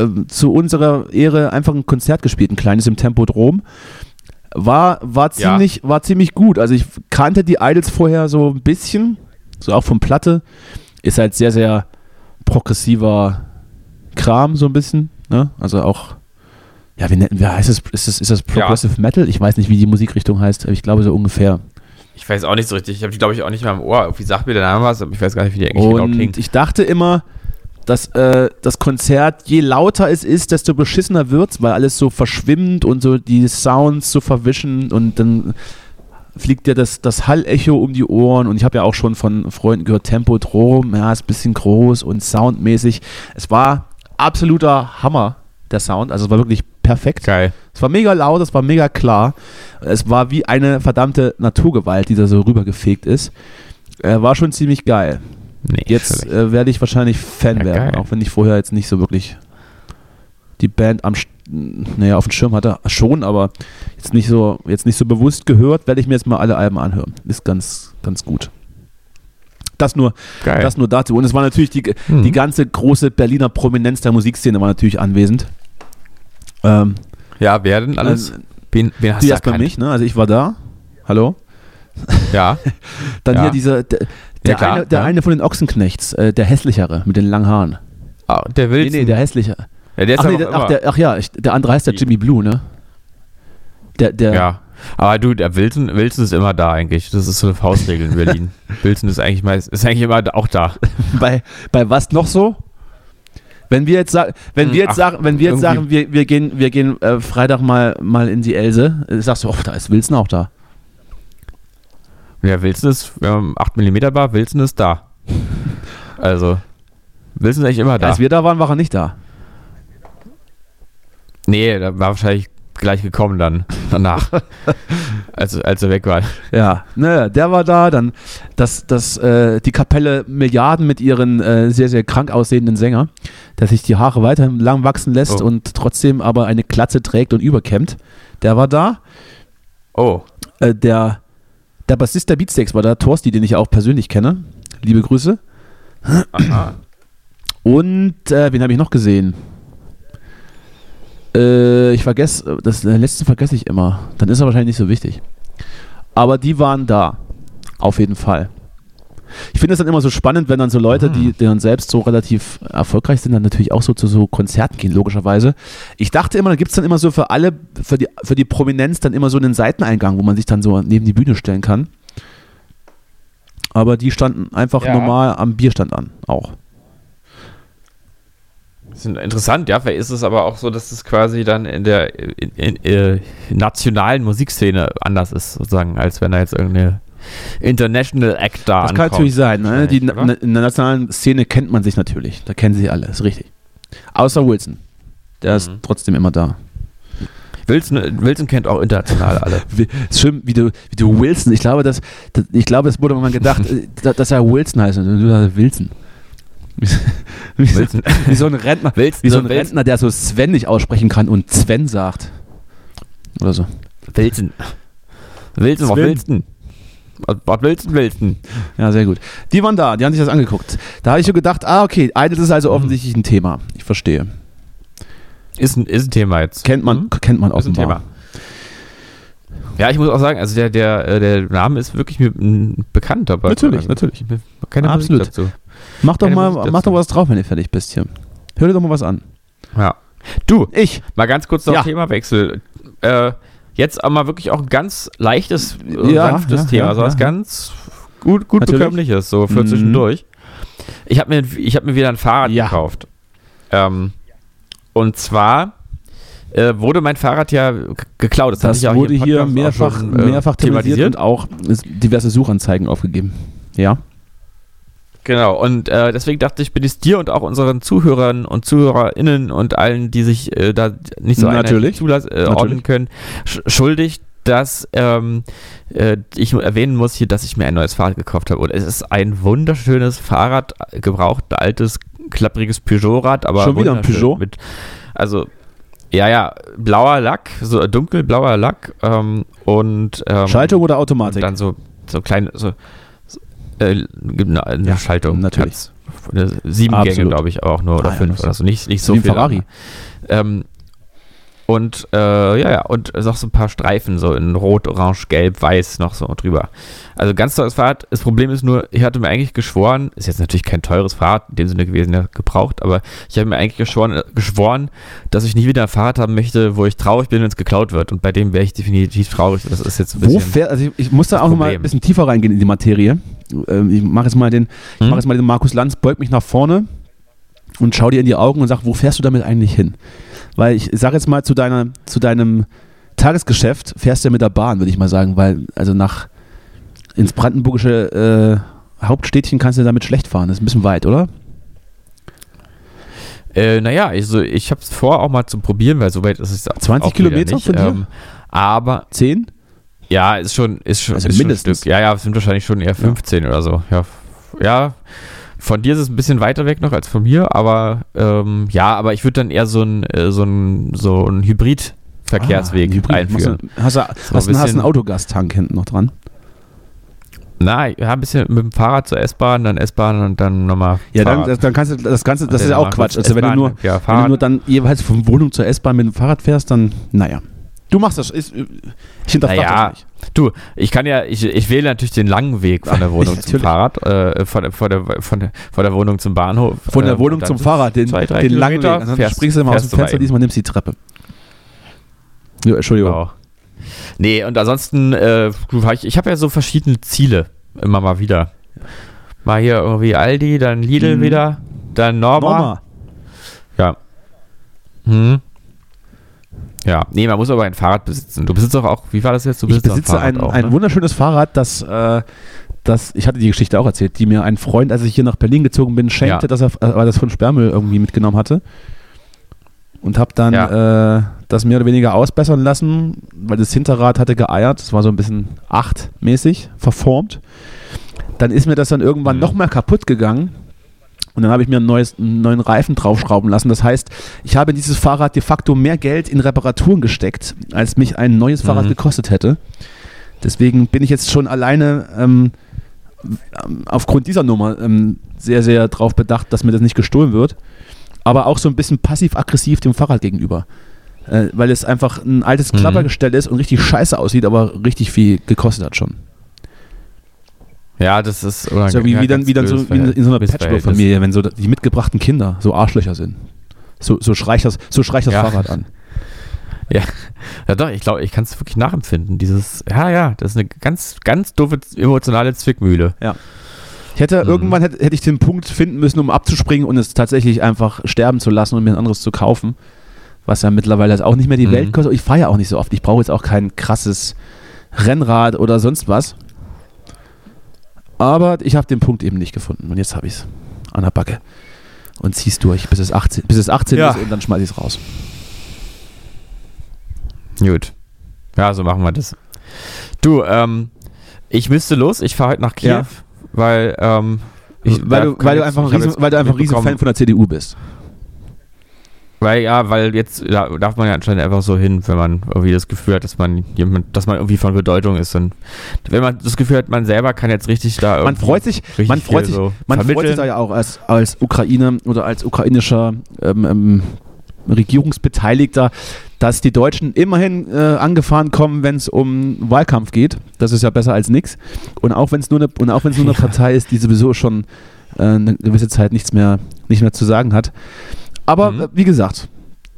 äh, zu unserer Ehre einfach ein Konzert gespielt, ein kleines im Tempodrom. War, war, Ja. ziemlich, war ziemlich gut. Also ich kannte die Idols vorher so ein bisschen, so auch von Platte. Ist halt sehr, sehr progressiver Kram, so ein bisschen. Ne? Also auch, ja, wie, nennt, wie heißt es? Ist das, ist das Progressive Metal? Ich weiß nicht, wie die Musikrichtung heißt, aber ich glaube so ungefähr. Ich weiß auch nicht so richtig. Ich habe die, glaube ich, auch nicht mehr im Ohr. Irgendwie sagt mir der Name was, aber ich weiß gar nicht, wie die eigentlich genau Und klingt. ich dachte immer, dass äh, das Konzert, je lauter es ist, desto beschissener wird's, weil alles so verschwimmt und so die Sounds so verwischen und dann fliegt dir das, das Hallecho um die Ohren und ich habe ja auch schon von Freunden gehört, Tempodrom, ja, ist ein bisschen groß und soundmäßig. Es war absoluter Hammer, der Sound, also es war wirklich perfekt. Geil. Es war mega laut, es war mega klar. Es war wie eine verdammte Naturgewalt, die da so rübergefegt ist. Äh, war schon ziemlich geil. Nee, Jetzt äh, werde ich wahrscheinlich Fan Ja, werden, geil. auch wenn ich vorher jetzt nicht so wirklich die Band am naja, auf dem Schirm hatte, schon, aber jetzt nicht so, jetzt nicht so bewusst gehört, werde ich mir jetzt mal alle Alben anhören. Ist ganz, ganz gut. Das nur, Geil. das nur dazu. Und es war natürlich die, Mhm. die ganze große Berliner Prominenz der Musikszene war natürlich anwesend. Ähm, ja, wer denn alles? äh, wen, wen hast du erst bei mich, ne? Also ich war da. Hallo? Ja. Dann Ja. hier dieser, der, Ja, der, klar, eine, der ja. eine von den Ochsenknechts, äh, der hässlichere mit den langen Haaren. Ah, der Nee, Wilson. nee, der hässliche. Ja, der ist Ach, nee, der, ach, der, ach ja, ich, der andere heißt der Jimmy Blue, ne? Der, der, Ja. Aber du, der Wilson, Wilson ist immer da eigentlich. Das ist so eine Faustregel in Berlin. Wilson ist eigentlich meist, ist eigentlich immer auch da. bei, bei was noch so? Wenn wir jetzt sagen, wenn wir jetzt ach, sagen, wenn wir jetzt sagen, wir, wir gehen, wir gehen äh, Freitag mal, mal in die Else, äh, sagst du, oh, da ist Wilson auch da. Ja, Wilson ist, wir haben 8 mm Bar, Wilson ist da. Also, Wilson ist eigentlich immer da. Als wir da waren, war er nicht da. Nee, da war wahrscheinlich gleich gekommen dann, danach. als, als er weg war. Ja, ne, der war da, dann das, das, äh, die Kapelle Milliarden mit ihren äh, sehr, sehr krank aussehenden Sänger, der sich die Haare weiterhin lang wachsen lässt Oh. und trotzdem aber eine Glatze trägt und überkämmt. Der war da. Oh, Äh, der, der Bassist der Beatsteaks war da, Torsti, den ich auch persönlich kenne. Liebe Grüße. aha. Und äh, wen habe ich noch gesehen? Äh, ich vergesse, das letzte vergesse ich immer. Dann ist er wahrscheinlich nicht so wichtig. Aber die waren da. Auf jeden Fall. Ich finde es dann immer so spannend, wenn dann so Leute, die, die dann selbst so relativ erfolgreich sind, dann natürlich auch so zu so Konzerten gehen, logischerweise. Ich dachte immer, da gibt es dann immer so für alle, für die, für die Prominenz dann immer so einen Seiteneingang, wo man sich dann so neben die Bühne stellen kann. Aber die standen einfach Ja. normal am Bierstand an, auch. Das ist interessant, ja. Vielleicht ist es aber auch so, dass es quasi dann in der in, in, äh, nationalen Musikszene anders ist, sozusagen, als wenn da jetzt irgendeine International Act da Das kann natürlich sein. Ne? Die, na, in der nationalen Szene kennt man sich natürlich. Da kennen sich alle, ist richtig. Außer Wilson. Der ist Mhm. trotzdem immer da. Wilson, Wilson kennt auch international alle. Ist schön, wie du, wie du Wilson, ich glaube, das, das, ich glaube, es wurde mal gedacht, äh, da- dass er Wilson heißt. Und du sagst Wilson. Wie, so, wie so ein Rentner, Wilson, wie so ein Wilson. Rentner, der so Sven nicht aussprechen kann und Sven sagt. Oder so. Wilson. Wilson, was Sven. Wilson? Was, was Wilson, Wilson? Ja, sehr gut. Die waren da, die haben sich das angeguckt. Da habe ich so gedacht, ah, okay, Idols ist also offensichtlich ein Thema. Ich verstehe. Ist ein, ist ein Thema jetzt. Kennt man, Mhm. kennt man Ist ein offenbar. Thema. Ja, ich muss auch sagen, also der, der, äh, der Name ist wirklich mir bekannt, aber Natürlich, also, natürlich. ich- Keine Absolut. Musik dazu. Mach doch Keine mal, Musik mach dazu. doch was drauf, wenn ihr fertig bist hier. Hör dir doch mal was an. Ja. Du, Ich. mal ganz kurz noch Ja. Themawechsel. Äh, jetzt aber wirklich auch ein ganz leichtes, äh, Ja, sanftes ja, Thema, ja, so was ganz gut, gut Natürlich. bekömmliches, so für Mhm. zwischendurch. Ich habe mir, ich hab mir wieder ein Fahrrad gekauft. Ähm, und zwar äh, wurde mein Fahrrad ja geklaut. Das ja wurde hier auch mehrfach, schon, äh, mehrfach thematisiert und auch diverse Suchanzeigen aufgegeben. Ja. Genau, und äh, deswegen dachte ich, bin ich dir und auch unseren Zuhörern und ZuhörerInnen und allen, die sich äh, da nicht so Natürlich. äh, Natürlich. ordnen können, sch schuldig, dass ähm, äh, ich erwähnen muss hier, dass ich mir ein neues Fahrrad gekauft habe. Und es ist ein wunderschönes Fahrrad, gebraucht, altes klappriges Peugeot-Rad, aber Schon wieder ein Peugeot? Mit, also, ja, ja, blauer Lack, so dunkelblauer Lack ähm, und ähm, Schaltung oder Automatik? dann so, so kleine, so, so äh, eine, eine Ja, Schaltung. natürlich. Eine Sieben Absolut. Gänge, glaube ich, auch nur oder Ah, ja, fünf das oder so. Nicht, nicht so so wie ein viel. Ferrari. Ähm, und äh, ja, ja, und noch so ein paar Streifen, so in Rot, Orange, Gelb, Weiß noch so drüber. Also ganz tolles Fahrrad. Das Problem ist nur, ich hatte mir eigentlich geschworen, ist jetzt natürlich kein teures Fahrrad in dem Sinne gewesen, ja, gebraucht, aber ich habe mir eigentlich geschworen, äh, geschworen, dass ich nicht wieder ein Fahrrad haben möchte, wo ich traurig bin, wenn es geklaut wird. Und bei dem wäre ich definitiv traurig. Das ist jetzt ein Wo bisschen. fährt, also ich, ich muss da auch noch mal Problem. ein bisschen tiefer reingehen in die Materie. Ähm, ich mache jetzt mal den, ich Hm? mache jetzt mal den Markus Lanz, beug mich nach vorne und schau dir in die Augen und sag, wo fährst du damit eigentlich hin? Weil ich sage jetzt mal zu deiner, zu deinem Tagesgeschäft fährst du ja mit der Bahn, würde ich mal sagen, weil also nach ins brandenburgische äh, Hauptstädtchen kannst du damit schlecht fahren. Das ist ein bisschen weit, oder? Äh, naja, also ich habe es vor, auch mal zu probieren, weil soweit ist es auch 20 auch Kilometer nicht. von dir? Ähm, aber Zehn? Ja, ist schon, ist schon, Also ist schon ein mindestens. Stück. Ja, ja, es sind wahrscheinlich schon eher 15 oder so. Ja, ja, von dir ist es ein bisschen weiter weg noch als von mir, aber ähm, ja, aber ich würde dann eher so ein, äh, so ein, so ein Hybrid-Verkehrsweg Ah, Hybrid. einführen. Hast du, hast, du, So ein du- hast einen bisschen- Autogastank hinten noch dran? Na, ja, ein bisschen mit dem Fahrrad zur S-Bahn, dann S-Bahn und dann nochmal. Ja, dann, Fahrrad. dann kannst du das Ganze, das ist ja auch Quatsch. Also wenn du nur, ja, wenn du nur dann jeweils von Wohnung zur S-Bahn mit dem Fahrrad fährst, dann, naja. Du machst das. Ist, ich hinterfrage Naja, das nicht. Du, ich kann ja, ich, ich wähle natürlich den langen Weg von der Wohnung zum. Fahrrad, äh, von, der, von, der, von, der, von der Wohnung zum Bahnhof. Von der äh, Wohnung zum Fahrrad, den, zwei, den langen Weg. Ansonsten fährst- springst du immer aus dem Fenster, diesmal nimmst du die Treppe. Ja, Entschuldigung. Wow. Nee, und ansonsten, äh, ich, ich habe ja so verschiedene Ziele immer mal wieder. Mal hier irgendwie Aldi, dann Lidl Mhm. wieder, dann Norma. Norma. Ja. Hm. Ja, nee, man muss aber ein Fahrrad besitzen. Du besitzt doch auch, wie war das jetzt? Du Ich besitze ein, Fahrrad auch, ein ne? wunderschönes Fahrrad, das, äh, das, ich hatte die Geschichte auch erzählt, die mir ein Freund, als ich hier nach Berlin gezogen bin, schenkte, Ja. dass er, äh, weil er das von Sperrmüll irgendwie mitgenommen hatte. Und habe dann äh, das mehr oder weniger ausbessern lassen, weil das Hinterrad hatte geeiert. Das war so ein bisschen achtmäßig verformt. Dann ist mir das dann irgendwann Mhm. noch mal kaputt gegangen. Und dann habe ich mir ein neues, einen neuen Reifen draufschrauben lassen. Das heißt, ich habe in dieses Fahrrad de facto mehr Geld in Reparaturen gesteckt, als mich ein neues Fahrrad Mhm. gekostet hätte. Deswegen bin ich jetzt schon alleine ähm, aufgrund dieser Nummer ähm, sehr, sehr darauf bedacht, dass mir das nicht gestohlen wird. Aber auch so ein bisschen passiv-aggressiv dem Fahrrad gegenüber. Äh, weil es einfach ein altes Mhm. Klappergestell ist und richtig scheiße aussieht, aber richtig viel gekostet hat schon. Ja, das ist So wie, wie dann, wie dann so wie in, so einer Patchwork-Familie, wenn so die mitgebrachten Kinder so Arschlöcher sind. So, so schreicht das, so schreicht das Ja. Fahrrad an. Ja, ja doch, ich glaube, ich kann es wirklich nachempfinden. Dieses, ja, ja, das ist eine ganz, ganz doofe emotionale Zwickmühle. Ich hätte Mhm. irgendwann hätte, hätte ich den Punkt finden müssen, um abzuspringen und es tatsächlich einfach sterben zu lassen und mir ein anderes zu kaufen. Was ja mittlerweile jetzt auch nicht mehr die Mhm. Welt kostet. Ich fahre ja auch nicht so oft. Ich brauche jetzt auch kein krasses Rennrad oder sonst was. Aber ich habe den Punkt eben nicht gefunden. Und jetzt habe ich es an der Backe. Und zieh's durch, bis es 18, bis es 18 Ja. ist und dann schmeiß ich es raus. Gut. Ja, so machen wir das. Du, ähm, ich müsste los. Ich fahre heute nach Kiew, Ja. weil, ähm, ich, weil, du, weil, du einfach ein riesen, weil du einfach ein riesen Fan von der CDU bist. Weil, ja, weil jetzt da darf man ja anscheinend einfach so hin, wenn man irgendwie das Gefühl hat, dass man jemand, dass man irgendwie von Bedeutung ist. Und wenn man das Gefühl hat, man selber kann jetzt richtig da Man freut sich, man freut sich, so man freut sich da ja auch als, als Ukraine oder als ukrainischer ähm, ähm, Regierungsbeteiligter, dass die Deutschen immerhin äh, angefahren kommen, wenn es um Wahlkampf geht. Das ist ja besser als nichts. Und auch wenn es nur eine und auch wenn es nur eine Partei ist, die sowieso schon äh, eine gewisse Zeit nichts mehr nicht mehr zu sagen hat. Aber Mhm. äh, wie gesagt,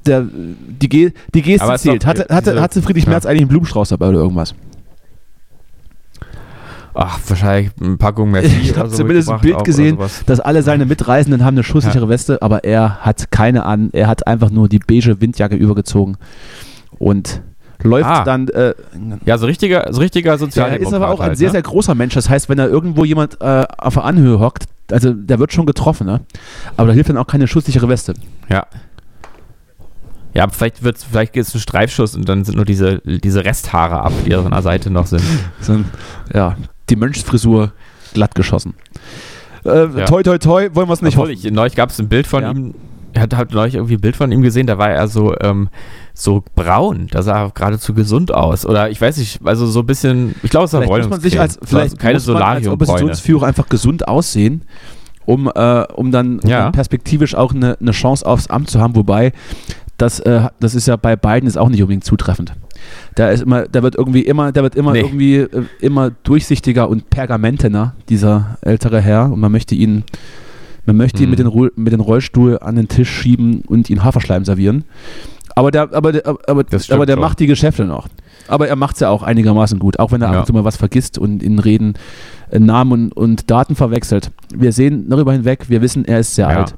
der, die, Ge die Geste Aber zählt. doch, Hatte, äh, hatte, hatte Friedrich ja. Merz eigentlich einen Blumenstrauß dabei oder irgendwas? Ach, wahrscheinlich eine Packung Merci Ich habe so zumindest ein Bild gesehen, dass alle seine Mitreisenden haben eine schusssichere Weste, aber er hat keine an. Er hat einfach nur die beige Windjacke übergezogen und läuft Ah. dann. Äh, Ja, so richtiger, so richtiger er Sozialdemokrat. ist aber auch ein halt, sehr, ne? sehr großer Mensch. Das heißt, wenn da irgendwo jemand äh, auf der Anhöhe hockt, also der wird schon getroffen, ne? Aber da hilft dann auch keine schusssichere Weste. Ja. Ja, vielleicht vielleicht geht es ein Streifschuss und dann sind nur diese, diese Resthaare ab, die an der Seite noch sind. Ein- ja, die Mönchsfrisur glatt geschossen. Äh, Ja. Toi, toi, toi, wollen wir es nicht Obwohl hoffen. ich, neulich gab es ein Bild von Ja. ihm. Er hat, hat neulich irgendwie ein Bild von ihm gesehen, da war er so, ähm, so braun. Da sah er geradezu gesund aus. Oder ich weiß nicht, also so ein bisschen, ich glaube, es war Vielleicht muss man sich als, vielleicht keine muss man als. Oppositionsführer einfach gesund aussehen, um, äh, um, dann, Ja. dann perspektivisch auch eine, eine Chance aufs Amt zu haben, wobei das, äh, das ist ja bei beiden ist auch nicht unbedingt zutreffend. Der ist immer, der wird irgendwie immer, der wird immer Nee. irgendwie äh, immer durchsichtiger und pergamentener, dieser ältere Herr. Und man möchte ihn, man möchte ihn Mhm. mit, den Ru mit den Rollstuhl an den Tisch schieben und ihn Haferschleim servieren. Aber der, aber der, aber, aber der macht die Geschäfte noch. Aber er macht es ja auch einigermaßen gut, auch wenn er ab Ja. und zu mal was vergisst und in Reden äh, Namen und, und Daten verwechselt. Wir sehen darüber hinweg, wir wissen, er ist sehr Ja. alt.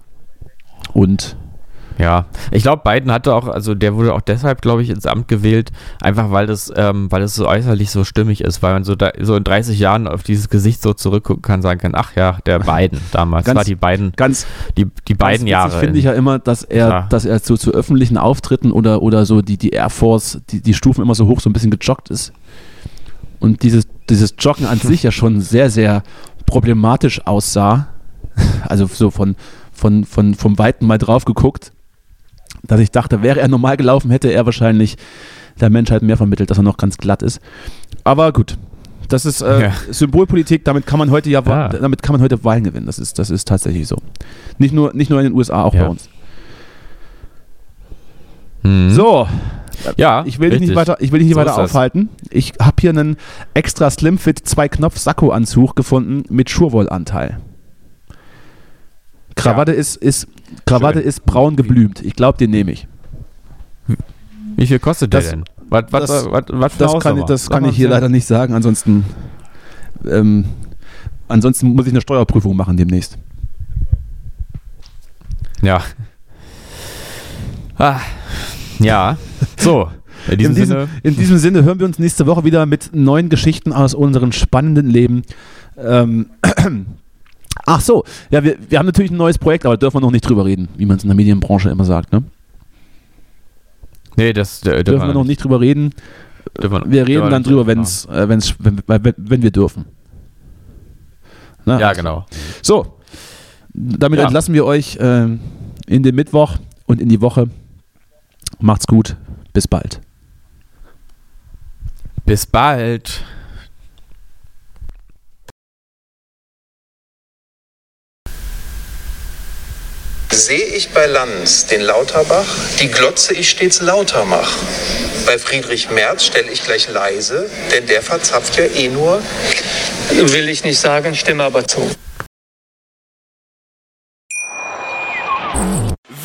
Und Ja, ich glaube, Biden hatte auch, also der wurde auch deshalb, glaube ich, ins Amt gewählt, einfach weil das, ähm, weil es so äußerlich so stimmig ist, weil man so, da, so in 30 Jahren auf dieses Gesicht so zurückgucken kann, sagen kann, ach ja, der Biden damals, Ganz- war die beiden, ganz, die, die beiden ganz Jahre. finde ich ja immer, dass er, Klar. dass er so zu öffentlichen Auftritten oder, oder so die, die Air Force, die, die Stufen immer so hoch, so ein bisschen gejoggt ist. Und dieses, dieses Joggen an sich ja schon sehr, sehr problematisch aussah. Also so von, von, von, vom Weiten mal drauf geguckt, dass ich dachte, wäre er normal gelaufen, hätte er wahrscheinlich der Menschheit mehr vermittelt, dass er noch ganz glatt ist. Aber gut. Das ist äh, Ja. Symbolpolitik, damit kann man heute ja, Ja. damit kann man heute Wahlen gewinnen. Das ist, das ist tatsächlich so. Nicht nur, nicht nur in den USA, auch Ja. bei uns. Mhm. So, ja, ich will dich nicht weiter, ich will dich nicht So weiter aufhalten. Ich habe hier einen extra Slimfit zwei Knopf Sakko Anzug gefunden mit Schurwollanteil. Krawatte ist ist Krawatte Schön. ist braun geblümt. Ich glaube, den nehme ich. Wie viel kostet Das- der denn? Was, was, das- was, was Das kann, ich- das kann ich hier leider nicht sagen. Ansonsten ähm, ansonsten muss ich eine Steuerprüfung machen demnächst. Ja. Ah, ja. So, in diesem, in, diesem, Sinne. in diesem Sinne hören wir uns nächste Woche wieder mit neuen Geschichten aus unserem spannenden Leben. Ähm, ach so, ja, wir, wir haben natürlich ein neues Projekt, aber da dürfen wir noch nicht drüber reden, wie man es in der Medienbranche immer sagt. Ne? Nee, das äh, Dürfen wir noch nicht drüber reden. dürfen wir- reden dann drüber, wenn's, äh, wenn's, wenn, wenn, wenn wir dürfen. Na, Ja, also. genau. So, damit Ja. entlassen wir euch ähm, in den Mittwoch und in die Woche. Macht's gut, bis bald. Bis bald. Sehe ich bei Lanz den Lauterbach, die Glotze ich stets lauter mach. Bei Friedrich Merz stelle ich gleich leise, denn der verzapft ja eh nur. Will ich nicht sagen, stimme aber zu.